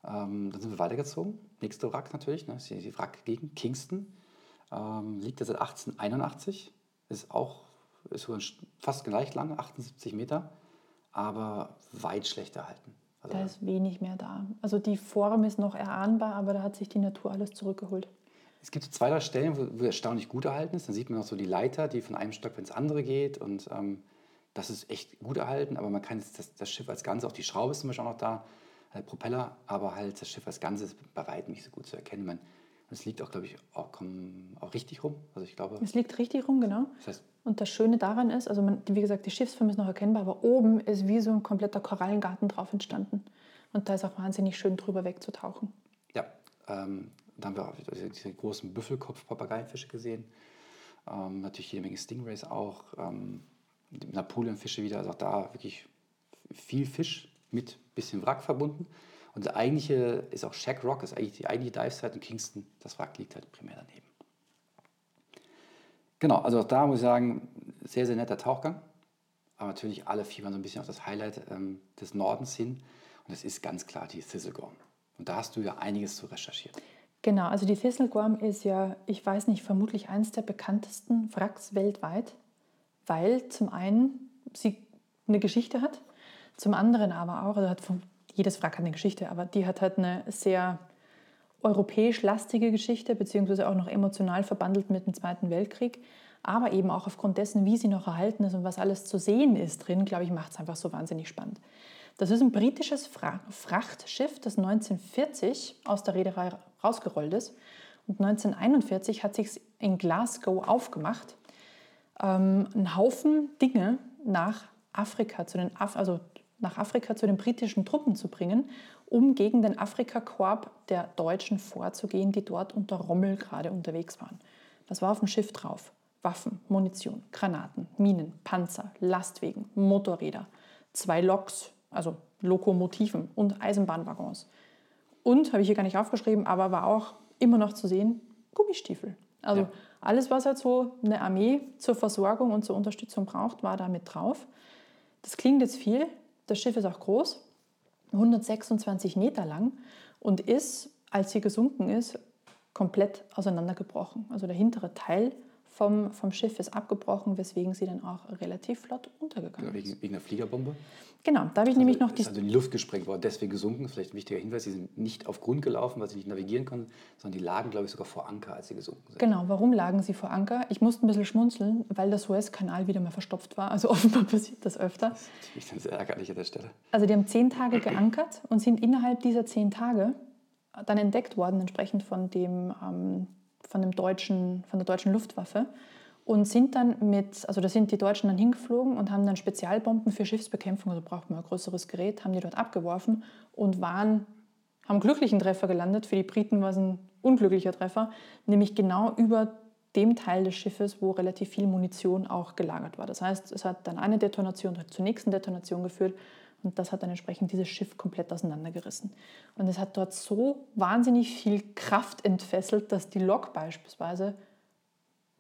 Ähm, dann sind wir weitergezogen. Nächste Wrack natürlich, ne, ist die, die Wrackgegend, Kingston. Ähm, liegt ja seit 1881, ist auch ist fast gleich lang, 78 Meter, aber weit schlechter erhalten. Also, Da ist wenig mehr da. Also die Form ist noch erahnbar, aber da hat sich die Natur alles zurückgeholt. Es gibt zwei, drei Stellen, wo, wo erstaunlich gut erhalten ist. Dann sieht man auch so die Leiter, die von einem Stock ins andere geht. Und ähm, das ist echt gut erhalten. Aber man kann jetzt das, das Schiff als Ganze, auch die Schraube ist zum Beispiel auch noch da, der Propeller, aber halt das Schiff als Ganze ist bei weitem nicht so gut zu erkennen. Man, es liegt auch, glaube ich, auch, auch richtig rum. Also ich glaube, Es liegt richtig rum, genau. das heißt, Und das Schöne daran ist, also man, wie gesagt, die Schiffsform ist noch erkennbar, aber oben ist wie so ein kompletter Korallengarten drauf entstanden. Und da ist auch wahnsinnig schön drüber wegzutauchen. ja, ähm, da haben wir auch diese, großen Büffelkopf-Papageienfische gesehen. Ähm, natürlich jede Menge Stingrays auch. Ähm, Napoleonfische wieder, also auch da wirklich viel Fisch mit bisschen Wrack verbunden. Und der eigentliche ist auch Shack Rock, ist eigentlich die eigentliche Dive-Site in Kingston. Das Wrack liegt halt primär daneben. Genau, also auch da muss ich sagen, sehr, sehr netter Tauchgang. Aber natürlich alle fiebern so ein bisschen auf das Highlight ähm, des Nordens hin. Und das ist ganz klar die Thistlegorm. Und da hast du ja einiges zu recherchiert. Genau, also die Thistlegorm ist ja, ich weiß nicht, vermutlich eines der bekanntesten Wracks weltweit, weil zum einen sie eine Geschichte hat, zum anderen aber auch, also hat jedes Wrack hat eine Geschichte, aber die hat halt eine sehr europäisch lastige Geschichte, beziehungsweise auch noch emotional verbandelt mit dem Zweiten Weltkrieg. Aber eben auch aufgrund dessen, wie sie noch erhalten ist und was alles zu sehen ist drin, glaube ich, macht es einfach so wahnsinnig spannend. Das ist ein britisches Fra Frachtschiff, das 1940 aus der Reederei rausgerollt ist. Und 1941 hat sich in Glasgow aufgemacht, ähm, einen Haufen Dinge nach Afrika, zu den Af also nach Afrika zu den britischen Truppen zu bringen, um gegen den Afrikakorps der Deutschen vorzugehen, die dort unter Rommel gerade unterwegs waren. Was war auf dem Schiff drauf? Waffen, Munition, Granaten, Minen, Panzer, Lastwegen, Motorräder, zwei Loks, also Lokomotiven und Eisenbahnwaggons. Und, habe ich hier gar nicht aufgeschrieben, aber war auch immer noch zu sehen, Gummistiefel. Also Ja. alles, was halt so eine Armee zur Versorgung und zur Unterstützung braucht, war da mit drauf. Das klingt jetzt viel. Das Schiff ist auch groß, 126 Meter lang und ist, als sie gesunken ist, komplett auseinandergebrochen. Also der hintere Teil vom, vom Schiff ist abgebrochen, weswegen sie dann auch relativ flott untergegangen ist. Wegen, der Fliegerbombe. Genau, da habe ich nämlich noch die ist also in die Luft gesprengt worden, deswegen gesunken. Vielleicht ein wichtiger Hinweis: Sie sind nicht auf Grund gelaufen, weil sie nicht navigieren konnten, sondern die lagen, glaube ich, sogar vor Anker, als sie gesunken sind. Genau, warum lagen sie vor Anker? Ich musste ein bisschen schmunzeln, weil der Suezkanal wieder mal verstopft war. Also offenbar passiert das öfter. Das ist natürlich dann sehr ärgerlich an der Stelle. Also die haben zehn Tage geankert und sind innerhalb dieser zehn Tage dann entdeckt worden, entsprechend von, dem, ähm, von, dem deutschen, von der deutschen Luftwaffe. Und sind dann mit, also da sind die Deutschen dann hingeflogen und haben dann Spezialbomben für Schiffsbekämpfung, also braucht man ein größeres Gerät, haben die dort abgeworfen und waren, haben glücklichen Treffer gelandet. Für die Briten war es ein unglücklicher Treffer, nämlich genau über dem Teil des Schiffes, wo relativ viel Munition auch gelagert war. Das heißt, es hat dann eine Detonation zur nächsten Detonation geführt Und das hat dann entsprechend dieses Schiff komplett auseinandergerissen. Und es hat dort so wahnsinnig viel Kraft entfesselt, dass die Lok beispielsweise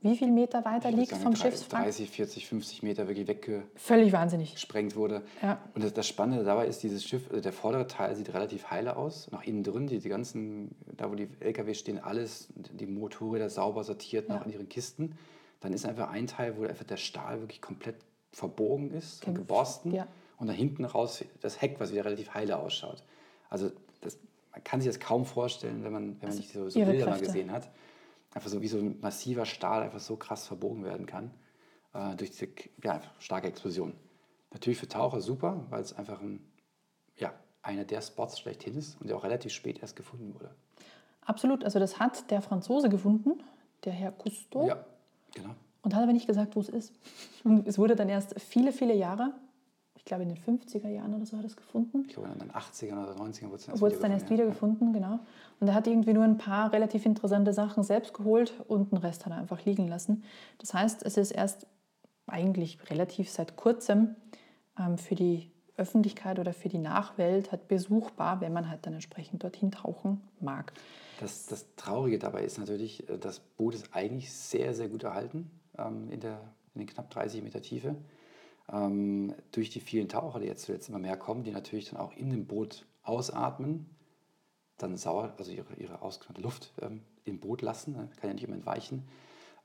wie viel Meter weiter liegt sagen, vom Schiffswrack? 30, 40, 50 Meter wirklich weggesprengt Völlig wahnsinnig. wurde. Ja. Und das, das Spannende dabei ist, dieses Schiff, also der vordere Teil sieht relativ heile aus. Nach innen drin, die, die ganzen, da wo die LKW stehen, alles, die Motorräder sauber sortiert, noch Ja. in ihren Kisten. Dann ist einfach ein Teil, wo einfach der Stahl wirklich komplett verbogen ist und Ge- geborsten. ja. Und da hinten raus das Heck, was wieder relativ heile ausschaut. Also das, man kann sich das kaum vorstellen, wenn man, wenn man nicht so, so ihre Bilder mal gesehen hat. Einfach so wie so ein massiver Stahl einfach so krass verbogen werden kann. Äh, durch diese ja, starke Explosion. Natürlich für Taucher super, weil es einfach ein, ja, einer der Spots schlechthin ist und der auch relativ spät erst gefunden wurde. Absolut. Also das hat der Franzose gefunden, der Herr Cousteau. Ja, genau. Und hat aber nicht gesagt, wo es ist. Und es wurde dann erst viele, viele Jahre, glaube in den 50er Jahren oder so hat er es gefunden, Ich glaube, in den 80ern oder 90ern wurde es erst wurde es dann erst wiedergefunden, wiedergefunden, genau. Und er hat irgendwie nur ein paar relativ interessante Sachen selbst geholt und den Rest hat er einfach liegen lassen. Das heißt, es ist erst eigentlich relativ seit kurzem ähm, für die Öffentlichkeit oder für die Nachwelt halt besuchbar, wenn man halt dann entsprechend dorthin tauchen mag. Das, das Traurige dabei ist natürlich, äh, das Boot ist eigentlich sehr, sehr gut erhalten ähm, in, der, in den knapp 30 Meter Tiefe. Ähm, durch die vielen Taucher, die jetzt zuletzt immer mehr kommen, die natürlich dann auch in dem Boot ausatmen, dann sauer, also ihre, ihre ausgeklärte Luft ähm, im Boot lassen, ne, kann ja nicht immer entweichen,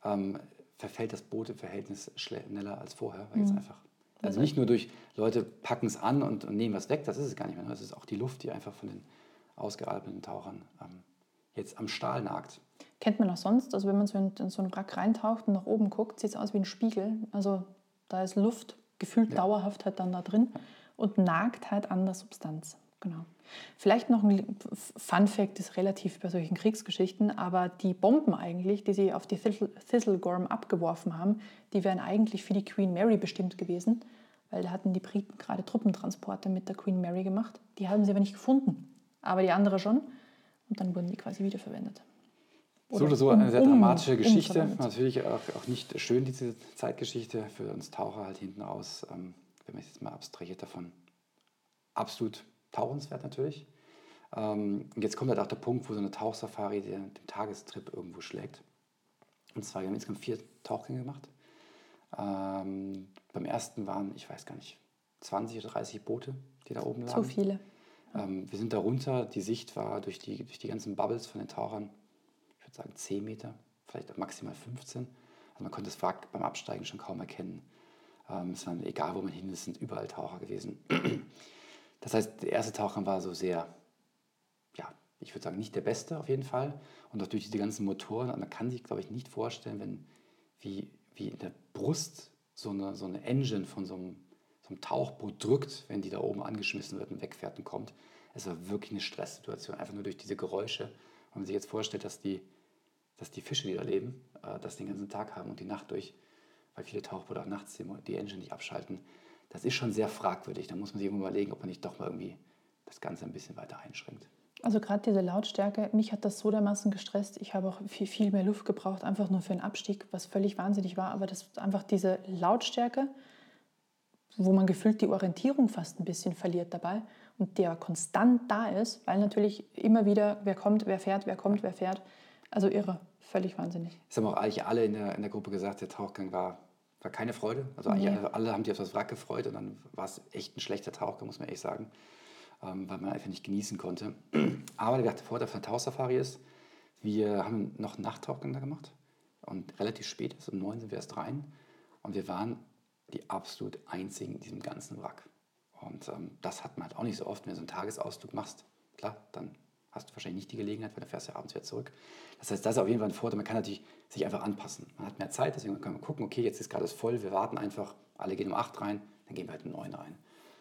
ähm, verfällt das Boot im Verhältnis schneller als vorher, weil jetzt einfach, also nicht nur durch Leute packen es an und, und nehmen was weg, das ist es gar nicht mehr, ne, es ist auch die Luft, die einfach von den ausgeatmeten Tauchern ähm, jetzt am Stahl nagt. Kennt man auch sonst, also wenn man so in, in so einen Wrack reintaucht und nach oben guckt, sieht es aus wie ein Spiegel. Also da ist Luft gefühlt dauerhaft halt dann da drin und nagt halt an der Substanz. Genau. Vielleicht noch ein Fun Fact ist relativ bei solchen Kriegsgeschichten, aber die Bomben eigentlich, die sie auf die Thistle, Thistlegorm abgeworfen haben, die wären eigentlich für die Queen Mary bestimmt gewesen, weil da hatten die Briten gerade Truppentransporte mit der Queen Mary gemacht. Die haben sie aber nicht gefunden, aber die andere schon. Und dann wurden die quasi wiederverwendet. So oder so um- eine sehr um- dramatische Geschichte. umverwendet. Natürlich auch, auch nicht schön, diese Zeitgeschichte für uns Taucher halt hinten raus. Ähm, wenn man jetzt mal abstrahiert davon. Absolut tauchenswert natürlich. Ähm, und jetzt kommt halt auch der Punkt, wo so eine Tauchsafari den, den Tagestrip irgendwo schlägt. Und zwar, wir haben insgesamt vier Tauchgänge gemacht. Ähm, beim ersten waren, ich weiß gar nicht, 20 oder 30 Boote, die da oben lagen. Zu viele. Ähm, wir sind da runter, die Sicht war durch die, durch die ganzen Bubbles von den Tauchern, würde sagen 10 Meter, vielleicht maximal 15. Also man konnte das Wrack beim Absteigen schon kaum erkennen. Ähm, es war egal, wo man hin ist, sind überall Taucher gewesen. Das heißt, der erste Tauchgang war so sehr, ja, ich würde sagen, nicht der beste auf jeden Fall. Und auch durch diese ganzen Motoren, und man kann sich, glaube ich, nicht vorstellen, wenn, wie, wie in der Brust so eine, so eine Engine von so einem, so einem Tauchboot drückt, wenn die da oben angeschmissen wird und wegfährt und kommt. Es war wirklich eine Stresssituation, einfach nur durch diese Geräusche. Wenn man sich jetzt vorstellt, dass die, dass die Fische, die da leben, äh, das den ganzen Tag haben und die Nacht durch, weil viele Tauchboote auch nachts die, Engine nicht abschalten, das ist schon sehr fragwürdig. Da muss man sich überlegen, ob man nicht doch mal irgendwie das Ganze ein bisschen weiter einschränkt. Also gerade diese Lautstärke, mich hat das so dermaßen gestresst. Ich habe auch viel, viel mehr Luft gebraucht, einfach nur für einen Abstieg, was völlig wahnsinnig war. Aber das einfach diese Lautstärke, wo man gefühlt die Orientierung fast ein bisschen verliert dabei und der konstant da ist, weil natürlich immer wieder, wer kommt, wer fährt, wer kommt, wer fährt. Also irre, völlig wahnsinnig. Das haben auch eigentlich alle in der, in der Gruppe gesagt, der Tauchgang war, war keine Freude. Also eigentlich Nee. alle, haben sich auf das Wrack gefreut und dann war es echt ein schlechter Tauchgang, muss man ehrlich sagen, ähm, weil man einfach nicht genießen konnte. Aber der Vorteil von der Tauchsafari ist, wir haben noch einen Nachttauchgang da gemacht und relativ spät, ist um neun sind wir erst rein und wir waren die absolut einzigen in diesem ganzen Wrack. Und ähm, das hat man halt auch nicht so oft, wenn du so einen Tagesausflug machst. Klar, dann hast du wahrscheinlich nicht die Gelegenheit, weil dann fährst du ja abends wieder zurück. Das heißt, das ist auf jeden Fall ein Vorteil. Man kann natürlich sich einfach anpassen. Man hat mehr Zeit, deswegen kann man gucken, okay, jetzt ist gerade es voll, wir warten einfach, alle gehen um 8 rein, dann gehen wir halt um 9 rein.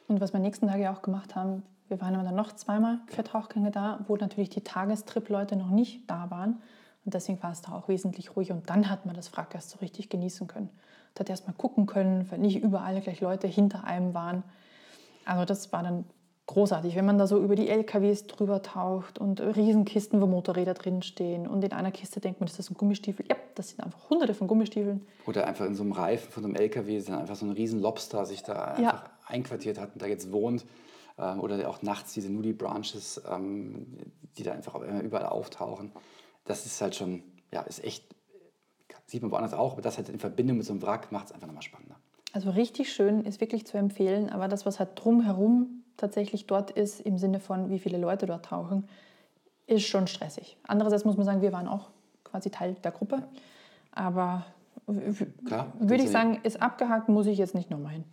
Und was wir nächsten Tage ja auch gemacht haben, wir waren dann noch zweimal für Tauchgänge da, wo natürlich die Tagestrip-Leute noch nicht da waren. Und deswegen war es da auch wesentlich ruhiger. Und dann hat man das Wrack erst so richtig genießen können. Da hat erst mal gucken können, weil nicht überall gleich Leute hinter einem waren. Also das war dann großartig, wenn man da so über die LKWs drüber taucht und Riesenkisten, wo Motorräder drinstehen. Und in einer Kiste denkt man, das ist ein Gummistiefel. Ja, das sind einfach hunderte von Gummistiefeln. Oder einfach in so einem Reifen von so einem LKW sind einfach so ein riesen Lobster sich da einfach Ja. einquartiert hat und da jetzt wohnt. Ähm, Oder auch nachts diese Nudie Branches, ähm, die da einfach überall auftauchen. Das ist halt schon, ja, ist echt, sieht man woanders auch, aber das halt in Verbindung mit so einem Wrack macht es einfach nochmal spannender. Also richtig schön, ist wirklich zu empfehlen. Aber das, was halt drumherum tatsächlich dort ist, im Sinne von, wie viele Leute dort tauchen, ist schon stressig. Andererseits muss man sagen, wir waren auch quasi Teil der Gruppe. Aber Klar, würde ich sagen, ist abgehakt, muss ich jetzt nicht nochmal hin.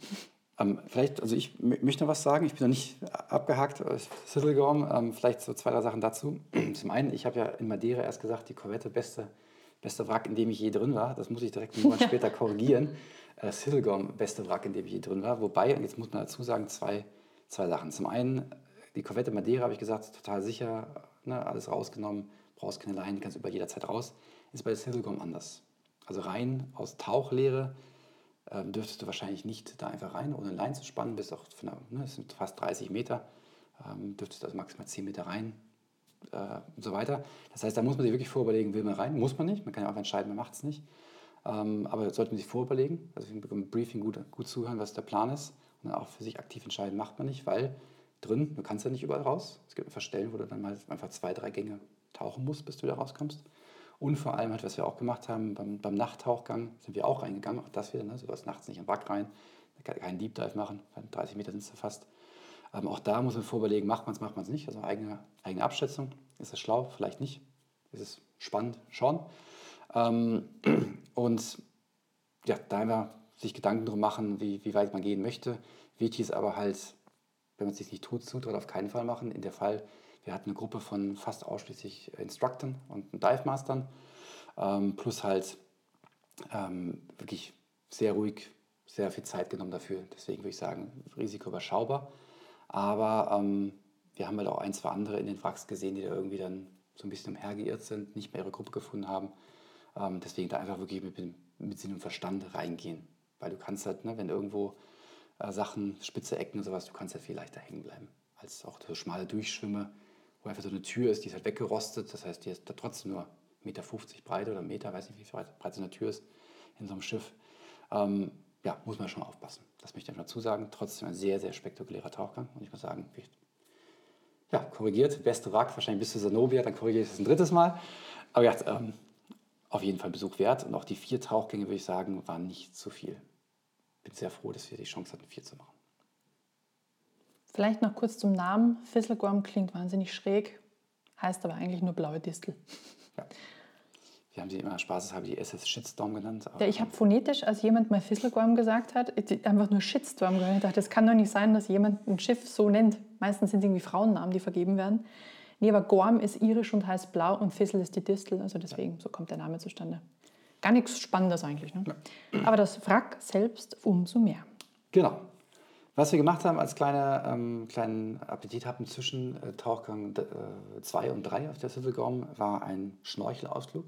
Ähm, vielleicht, also ich mö- möchte noch was sagen. Ich bin noch nicht abgehakt, äh, Sittelgorm. Ähm, vielleicht so zwei, drei Sachen dazu. Zum einen, ich habe ja in Madeira erst gesagt, die Corvette beste, beste Wrack, in dem ich je drin war. Das muss ich direkt einen Monat später korrigieren. Äh, Sittelgorm, beste Wrack, in dem ich je drin war. Wobei, und jetzt muss man dazu sagen, zwei, zwei Sachen. Zum einen, die Corvette Madeira, habe ich gesagt, total sicher, ne, alles rausgenommen, brauchst keine Leine, kannst über jederzeit raus. Ist bei Sittelgorm anders. Also rein aus Tauchlehre ähm, dürftest du wahrscheinlich nicht da einfach rein, ohne Lein zu spannen, bis auch von der, ne, das sind fast 30 Meter, ähm, dürftest also maximal 10 Meter rein äh, und so weiter. Das heißt, da muss man sich wirklich vorüberlegen, will man rein, muss man nicht, man kann ja auch entscheiden, man macht es nicht. Ähm, aber sollte man sich vorüberlegen, also im Briefing gut, gut zuhören, was der Plan ist dann auch für sich aktiv entscheiden, macht man nicht, weil drin, du kannst ja nicht überall raus. Es gibt einfach Stellen, wo du dann mal einfach zwei, drei Gänge tauchen musst, bis du da rauskommst. Und vor allem, halt, was wir auch gemacht haben, beim, beim Nachttauchgang sind wir auch reingegangen, auch das wieder, ne? sowas nachts nicht im Wrack rein, keinen Deep Dive machen, 30 Meter sind es ja fast. Ähm, auch da muss man vorüberlegen, macht man es, macht man es nicht. Also eigene, eigene Abschätzung. Ist es schlau? Vielleicht nicht. Ist es spannend? Schon. Ähm, und ja, da immer sich Gedanken drum machen, wie, wie weit man gehen möchte. Wichtig ist aber halt, wenn man es sich nicht tut, zutraut, auf keinen Fall machen. In der Fall, wir hatten eine Gruppe von fast ausschließlich Instructern und Dive Mastern, ähm, plus halt ähm, wirklich sehr ruhig, sehr viel Zeit genommen dafür. Deswegen würde ich sagen, Risiko überschaubar. Aber ähm, wir haben halt auch ein, zwei andere in den Wracks gesehen, die da irgendwie dann so ein bisschen umhergeirrt sind, nicht mehr ihre Gruppe gefunden haben. Ähm, deswegen da einfach wirklich mit, mit Sinn und Verstand reingehen. Weil du kannst halt, ne, wenn irgendwo äh, Sachen, spitze Ecken und sowas, du kannst halt viel leichter hängen bleiben. Als auch so schmale Durchschwimme, wo einfach so eine Tür ist, die ist halt weggerostet. Das heißt, die ist da trotzdem nur 1,50 Meter breit oder Meter, weiß nicht, wie breit, breit so eine Tür ist in so einem Schiff. Ähm, ja, muss man schon aufpassen. Das möchte ich dazu sagen. Trotzdem ein sehr, sehr spektakulärer Tauchgang. Und ich muss sagen, ich, ja, korrigiert, beste Wrack, wahrscheinlich bis zu Sanobia, dann korrigiere ich das ein drittes Mal. Aber ja, ähm, auf jeden Fall Besuch wert. Und auch die vier Tauchgänge, würde ich sagen, waren nicht zu viel. Bin sehr froh, dass wir die Chance hatten, vier zu machen. Vielleicht noch kurz zum Namen. Fisselgorm klingt wahnsinnig schräg, heißt aber eigentlich nur blaue Distel. Ja. Wir haben sie immer spaßeshalber die SS Shitstorm genannt. Ja, ich habe phonetisch, als jemand mal Fisselgorm gesagt hat, einfach nur Shitstorm gehört. Ich dachte, das kann doch nicht sein, dass jemand ein Schiff so nennt. Meistens sind es irgendwie Frauennamen, die vergeben werden. Nee, aber Gorm ist irisch und heißt blau und Fissel ist die Distel. Also deswegen, so kommt der Name zustande. Gar nichts Spannendes eigentlich. Ne? Aber das Wrack selbst umso mehr. Genau. Was wir gemacht haben als kleine, ähm, kleinen Appetit hatten zwischen äh, Tauchgang 2 und 3 auf der Sittelgorm war ein Schnorchelausflug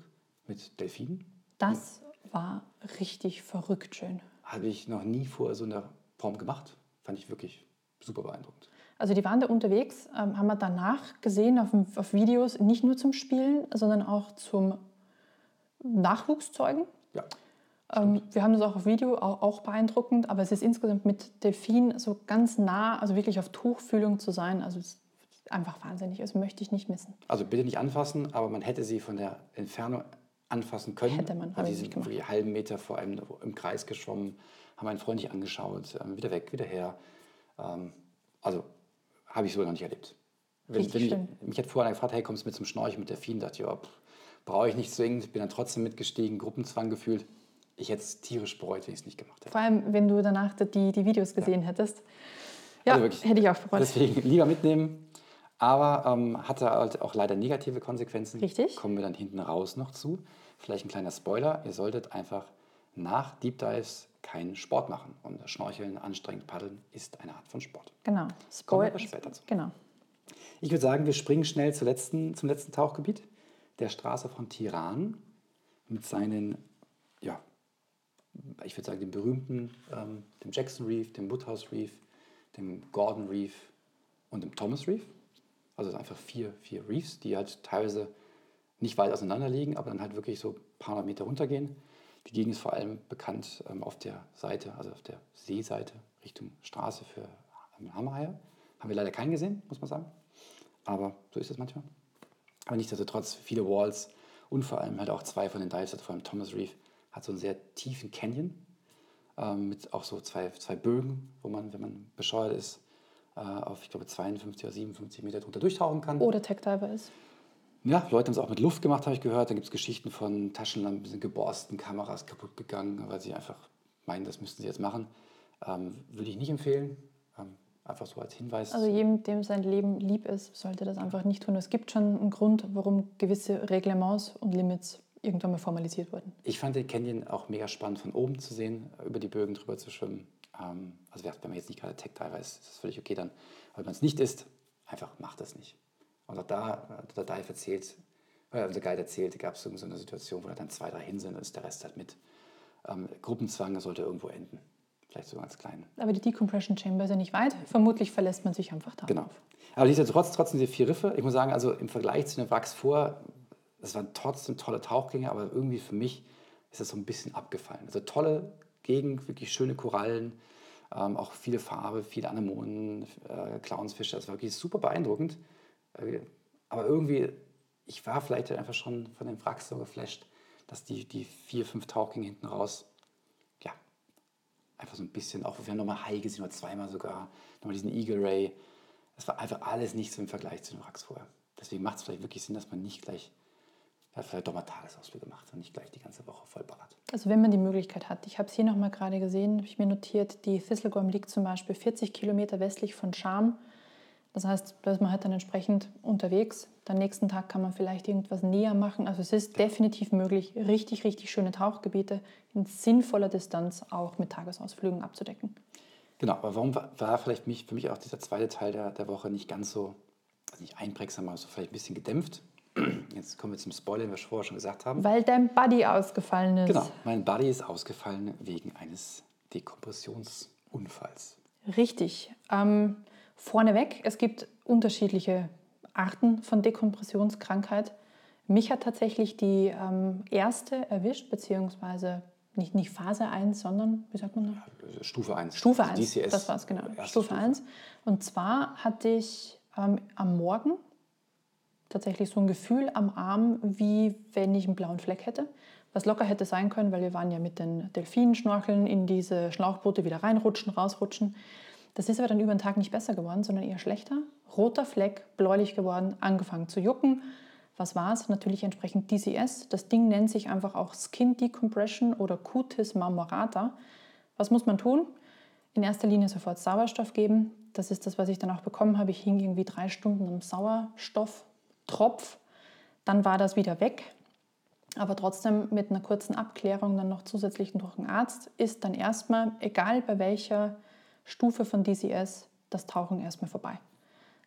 mit Delfinen. Das war richtig verrückt schön. Habe ich noch nie vorher so in der Form gemacht. Fand ich wirklich super beeindruckend. Also die waren da unterwegs, ähm, haben wir danach gesehen auf, auf Videos, nicht nur zum Spielen, sondern auch zum Nachwuchszeugen. Ja. Ähm, wir haben das auch auf Video, auch, auch beeindruckend, aber es ist insgesamt mit Delfin so ganz nah, also wirklich auf Tuchfühlung zu sein, also es ist einfach wahnsinnig, das möchte ich nicht missen. Also bitte nicht anfassen, aber man hätte sie von der Entfernung anfassen können. Hätte man, habe die nicht sind wirklich einen halben Meter vor einem im Kreis geschwommen, haben einen freundlich angeschaut, ähm, wieder weg, wieder her. Ähm, also habe ich so noch nicht erlebt. Wenn, wenn ich, mich hat vorher gefragt, hey, kommst du mit zum Schnorcheln mit Delfinen? dachte ich, ja, pff, brauche ich nicht zwingend, bin dann trotzdem mitgestiegen, Gruppenzwang gefühlt. Ich hätte es tierisch bereut, wenn ich es nicht gemacht hätte. Vor allem, wenn du danach die, die Videos gesehen hättest. Ja, Also wirklich. hätte ich auch bereut. Deswegen lieber mitnehmen. Aber ähm, hatte halt auch leider negative Konsequenzen. Richtig. Kommen wir dann hinten raus noch zu. Vielleicht ein kleiner Spoiler. Ihr solltet einfach nach Deep Dives keinen Sport machen. Und Schnorcheln, anstrengend paddeln ist eine Art von Sport. Genau. Kommen wir Spoil aber später zu. Genau. Ich würde sagen, wir springen schnell letzten, zum letzten Tauchgebiet, der Straße von Tiran, mit seinen, ja, ich würde sagen, dem berühmten, ähm, dem Jackson Reef, dem Woodhouse Reef, dem Gordon Reef und im Thomas Reef. Also einfach vier, vier Reefs, die halt teilweise nicht weit auseinander liegen, aber dann halt wirklich so ein paar hundert Meter runtergehen. Die Gegend ist vor allem bekannt ähm, auf der Seite, also auf der Seeseite Richtung Straße für Hammerhaie. Haben wir leider keinen gesehen, muss man sagen. Aber so ist es manchmal. Aber nichtsdestotrotz viele Walls und vor allem halt auch zwei von den Dives, also vor allem Thomas Reef, hat so einen sehr tiefen Canyon ähm, mit auch so zwei, zwei Bögen, wo man, wenn man bescheuert ist, äh, auf, ich glaube, 52 oder 57 Meter drunter durchtauchen kann. Oder Tech Diver ist. Ja, Leute haben es auch mit Luft gemacht, habe ich gehört. Dann gibt es Geschichten von Taschenlampen, sind geborsten, Kameras kaputt gegangen, weil sie einfach meinen, das müssten sie jetzt machen. Ähm, würde ich nicht empfehlen. Einfach so als Hinweis. Also jedem, dem sein Leben lieb ist, sollte das einfach nicht tun. Es gibt schon einen Grund, warum gewisse Reglements und Limits irgendwann mal formalisiert wurden. Ich fand den Canyon auch mega spannend von oben zu sehen, über die Bögen drüber zu schwimmen. Ähm, also wenn man jetzt nicht gerade Tech Diver ist, ist das völlig okay dann. Aber wenn man es nicht ist, einfach macht das nicht. Und auch da hat der Dive erzählt, äh, unser Guide erzählt, gab es so eine Situation, wo da dann zwei, drei hin sind und ist der Rest halt mit. Ähm, Gruppenzwang sollte irgendwo enden. Vielleicht so ganz klein. Aber die Decompression Chamber ist ja nicht weit. Vermutlich verlässt man sich einfach da. Genau. Aber nichtsdestotrotz, trotzdem diese vier Riffe, ich muss sagen, also im Vergleich zu den Wracks vor, das waren trotzdem tolle Tauchgänge, aber irgendwie für mich ist das so ein bisschen abgefallen. Also tolle Gegend, wirklich schöne Korallen, ähm, auch viele Farbe, viele Anemonen, äh, Clownsfische, das war wirklich super beeindruckend. Äh, aber irgendwie, ich war vielleicht einfach schon von den Wracks so geflasht, dass die, die vier, fünf Tauchgänge hinten raus einfach so ein bisschen, auch wir haben nochmal Hai gesehen oder zweimal sogar, nochmal diesen Eagle Ray. Das war einfach alles nicht so im Vergleich zu den Wracks vorher. Deswegen macht es vielleicht wirklich Sinn, dass man nicht gleich, ja, vielleicht doch mal Tagesausflüge macht und nicht gleich die ganze Woche voll ballert. Also wenn man die Möglichkeit hat, ich habe es hier nochmal gerade gesehen, habe ich mir notiert, die Thistlegorm liegt zum Beispiel 40 Kilometer westlich von Scham das heißt, da ist man halt dann entsprechend unterwegs. Am nächsten Tag kann man vielleicht irgendwas näher machen. Also es ist definitiv möglich, richtig, richtig schöne Tauchgebiete in sinnvoller Distanz auch mit Tagesausflügen abzudecken. Genau, aber warum war vielleicht mich, für mich auch dieser zweite Teil der, der Woche nicht ganz so, also nicht einprägsam, aber so vielleicht ein bisschen gedämpft? Jetzt kommen wir zum Spoiler, den wir vorher schon gesagt haben. Weil dein Buddy ausgefallen ist. Genau, mein Buddy ist ausgefallen wegen eines Dekompressionsunfalls. Richtig. Ähm, Vorneweg, es gibt unterschiedliche Arten von Dekompressionskrankheit. Mich hat tatsächlich die ähm, erste erwischt, beziehungsweise nicht, nicht Phase 1, sondern, wie sagt man da? Stufe 1. Stufe 1, also DCS, das war es genau. Stufe, Stufe 1. Und zwar hatte ich ähm, am Morgen tatsächlich so ein Gefühl am Arm, wie wenn ich einen blauen Fleck hätte. Was locker hätte sein können, weil wir waren ja mit den Delfinen schnorcheln, in diese Schlauchboote wieder reinrutschen, rausrutschen. Das ist aber dann über den Tag nicht besser geworden, sondern eher schlechter. Roter Fleck, bläulich geworden, angefangen zu jucken. Was war es? Natürlich entsprechend DCS. Das Ding nennt sich einfach auch Skin Decompression oder Cutis marmorata. Was muss man tun? In erster Linie sofort Sauerstoff geben. Das ist das, was ich dann auch bekommen habe. Ich hing irgendwie drei Stunden am Sauerstofftropf. Dann war das wieder weg. Aber trotzdem mit einer kurzen Abklärung dann noch zusätzlich durch einen Arzt ist dann erstmal, egal bei welcher Stufe von DCS das Tauchen erstmal vorbei.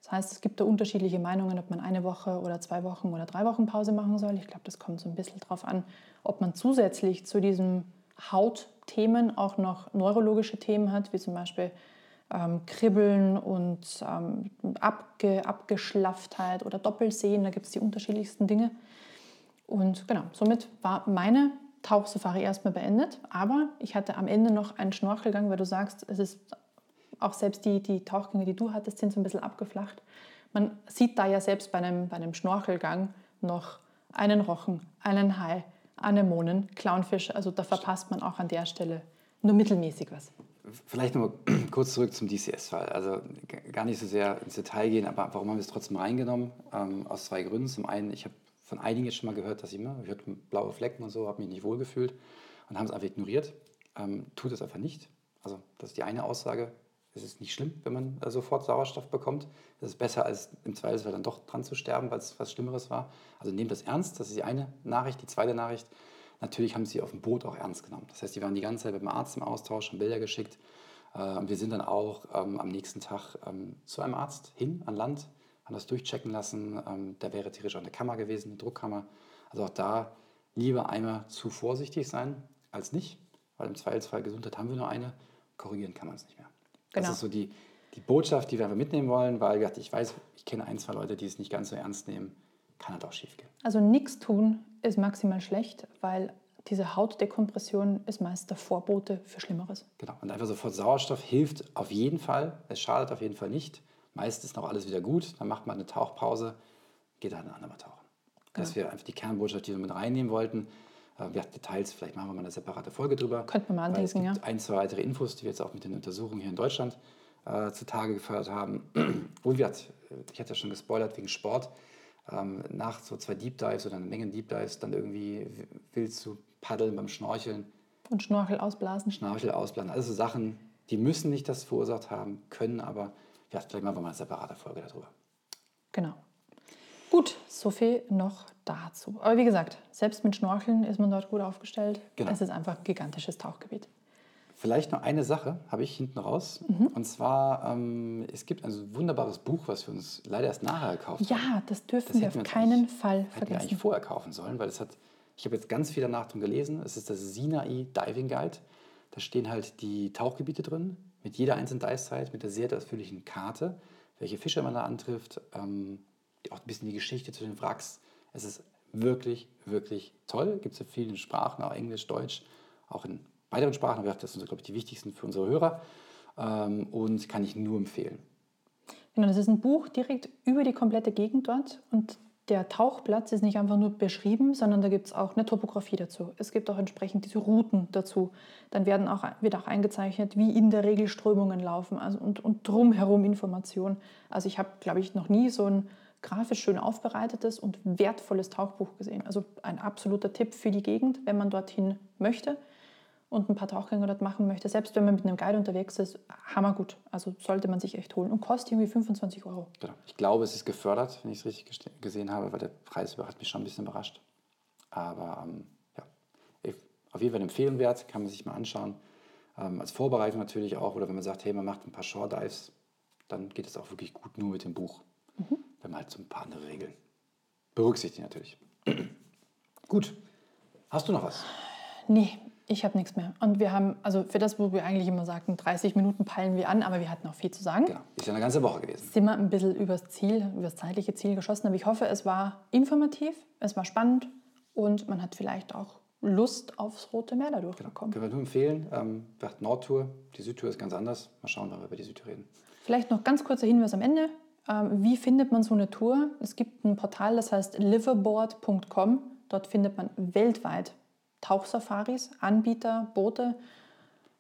Das heißt, es gibt da unterschiedliche Meinungen, ob man eine Woche oder zwei Wochen oder drei Wochen Pause machen soll. Ich glaube, das kommt so ein bisschen darauf an, ob man zusätzlich zu diesen Hautthemen auch noch neurologische Themen hat, wie zum Beispiel ähm, Kribbeln und ähm, Abge Abgeschlafftheit oder Doppelsehen. Da gibt es die unterschiedlichsten Dinge. Und genau, somit war meine Tauchsafari erstmal beendet. Aber ich hatte am Ende noch einen Schnorchelgang, weil du sagst, es ist auch selbst die, die Tauchgänge, die du hattest, sind so ein bisschen abgeflacht. Man sieht da ja selbst bei einem, bei einem Schnorchelgang noch einen Rochen, einen Hai, Anemonen, Clownfisch. Also da verpasst man auch an der Stelle nur mittelmäßig was. Vielleicht noch kurz zurück zum DCS-Fall. Also gar nicht so sehr ins Detail gehen, aber warum haben wir es trotzdem reingenommen? Ähm, aus zwei Gründen. Zum einen, ich habe von einigen jetzt schon mal gehört, dass ich immer, ich hatte blaue Flecken und so, habe mich nicht wohlgefühlt und haben es einfach ignoriert. Ähm, tut es einfach nicht. Also das ist die eine Aussage es ist nicht schlimm, wenn man äh, sofort Sauerstoff bekommt. Es ist besser, als im Zweifelsfall dann doch dran zu sterben, weil es was Schlimmeres war. Also nehmt das ernst, das ist die eine Nachricht. Die zweite Nachricht, natürlich haben sie auf dem Boot auch ernst genommen. Das heißt, die waren die ganze Zeit mit dem Arzt im Austausch, haben Bilder geschickt. Äh, und wir sind dann auch ähm, am nächsten Tag ähm, zu einem Arzt hin an Land, haben das durchchecken lassen. Ähm, da wäre theoretisch auch eine Kammer gewesen, eine Druckkammer. Also auch da lieber einmal zu vorsichtig sein als nicht, weil im Zweifelsfall Gesundheit haben wir nur eine. Korrigieren kann man es nicht mehr. Genau. Das ist so die, die Botschaft, die wir einfach mitnehmen wollen, weil gesagt, ich weiß, ich kenne ein, zwei Leute, die es nicht ganz so ernst nehmen, kann halt auch schief gehen. Also nichts tun ist maximal schlecht, weil diese Hautdekompression ist meist der Vorbote für Schlimmeres. Genau. Und einfach sofort Sauerstoff hilft auf jeden Fall. Es schadet auf jeden Fall nicht. Meist ist noch alles wieder gut. Dann macht man eine Tauchpause, geht dann ein andermal tauchen. Das wäre einfach die Kernbotschaft, die wir mit reinnehmen wollten. Äh, Ja, Details, vielleicht machen wir mal eine separate Folge drüber. Könnte man mal andenken, gibt ein, zwei weitere Infos, die wir jetzt auch mit den Untersuchungen hier in Deutschland äh, zutage gefördert haben. Und wir hat, ich hatte ja schon gespoilert wegen Sport. Ähm, nach so zwei Deep Dives oder eine Menge Deep Dives dann irgendwie willst du paddeln beim Schnorcheln, Und Schnorchel ausblasen. Schnarchel ausblasen. Alles so Sachen, die müssen nicht das verursacht haben, können aber, ja, vielleicht machen wir mal eine separate Folge darüber. Genau. Gut, so viel noch dazu. Aber wie gesagt, selbst mit Schnorcheln ist man dort gut aufgestellt. Genau. Es ist einfach ein gigantisches Tauchgebiet. Vielleicht noch eine Sache habe ich hinten raus. Mhm. Und zwar, ähm, es gibt ein wunderbares Buch, was wir uns leider erst nachher gekauft haben. Ja, das dürfen Das wir auf keinen Fall Hätten wir eigentlich vergessen. vorher kaufen sollen, weil es hat, ich habe jetzt ganz viel danach drin gelesen. Es ist das Sinai Diving Guide. Da stehen halt die Tauchgebiete drin, mit jeder einzelnen Dive-Site, mit der sehr ausführlichen Karte, welche Fische man da antrifft, ähm, auch ein bisschen die Geschichte zu den Wracks. Es ist wirklich, wirklich toll. Gibt es in vielen Sprachen, auch Englisch, Deutsch, auch in weiteren Sprachen. Aber das sind, glaube ich, die wichtigsten für unsere Hörer. Ähm, und kann ich nur empfehlen. Genau, das ist ein Buch direkt über die komplette Gegend dort. Und der Tauchplatz ist nicht einfach nur beschrieben, sondern da gibt es auch eine Topografie dazu. Es gibt auch entsprechend diese Routen dazu. Dann werden auch, wird auch eingezeichnet, wie in der Regel Strömungen laufen also und, und drumherum Informationen. Also ich habe, glaube ich, noch nie so ein grafisch schön aufbereitetes und wertvolles Tauchbuch gesehen. Also ein absoluter Tipp für die Gegend, wenn man dorthin möchte und ein paar Tauchgänge dort machen möchte. Selbst wenn man mit einem Guide unterwegs ist, hammergut. Also sollte man sich echt holen. Und kostet irgendwie 25 Euro. Genau. Ich glaube, es ist gefördert, wenn ich es richtig gesehen habe, weil der Preis hat mich schon ein bisschen überrascht. Aber ähm, ja, auf jeden Fall eine Empfehlung wert, kann man sich mal anschauen. Ähm, als Vorbereitung natürlich auch, oder wenn man sagt, hey, man macht ein paar Shore Dives, dann geht es auch wirklich gut nur mit dem Buch. Man halt so ein paar andere Regeln berücksichtigt natürlich. gut. Hast du noch was? Nee, ich habe nichts mehr. Und wir haben, also für das, wo wir eigentlich immer sagten, 30 Minuten peilen wir an, aber wir hatten auch viel zu sagen. Genau. Ist ja eine ganze Woche gewesen. Sind wir ein bisschen übers Ziel, übers zeitliche Ziel geschossen. Aber ich hoffe, es war informativ, es war spannend und man hat vielleicht auch Lust aufs Rote Meer dadurch bekommen. Können wir nur empfehlen. Ähm, Nordtour, die Südtour ist ganz anders. Mal schauen, wann wir über die Südtour reden. Vielleicht noch ganz kurzer Hinweis am Ende. Ähm, Wie findet man so eine Tour? Es gibt ein Portal, das heißt liverboard.com. Dort findet man weltweit Tauchsafaris, Anbieter, Boote.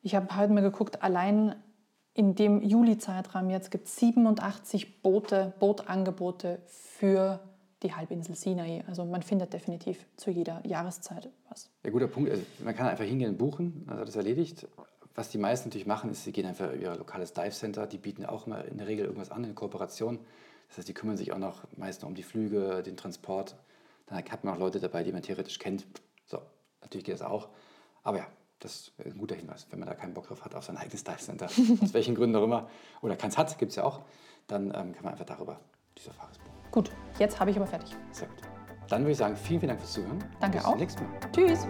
Ich habe heute mal geguckt, allein in dem Juli-Zeitraum jetzt gibt es 87 Boote, Bootangebote für die Halbinsel Sinai. Also man findet definitiv zu jeder Jahreszeit was. Ja, guter Punkt. Also man kann einfach hingehen und buchen, also das erledigt. Was die meisten natürlich machen, ist, sie gehen einfach über ihr lokales Dive Center. Die bieten auch mal in der Regel irgendwas an in Kooperation. Das heißt, die kümmern sich auch noch meist noch um die Flüge, den Transport. Dann hat man auch Leute dabei, die man theoretisch kennt. So, natürlich geht das auch. Aber ja, das ist ein guter Hinweis. Wenn man da keinen Bock drauf hat auf sein eigenes Dive Center, aus welchen Gründen auch immer, oder keins hat, gibt es ja auch, dann ähm, kann man einfach darüber die Safaris buchen. Gut, jetzt habe ich aber fertig. Sehr gut. Dann würde ich sagen, vielen, vielen Dank fürs Zuhören. Danke Bis auch. zum nächsten Mal. Tschüss!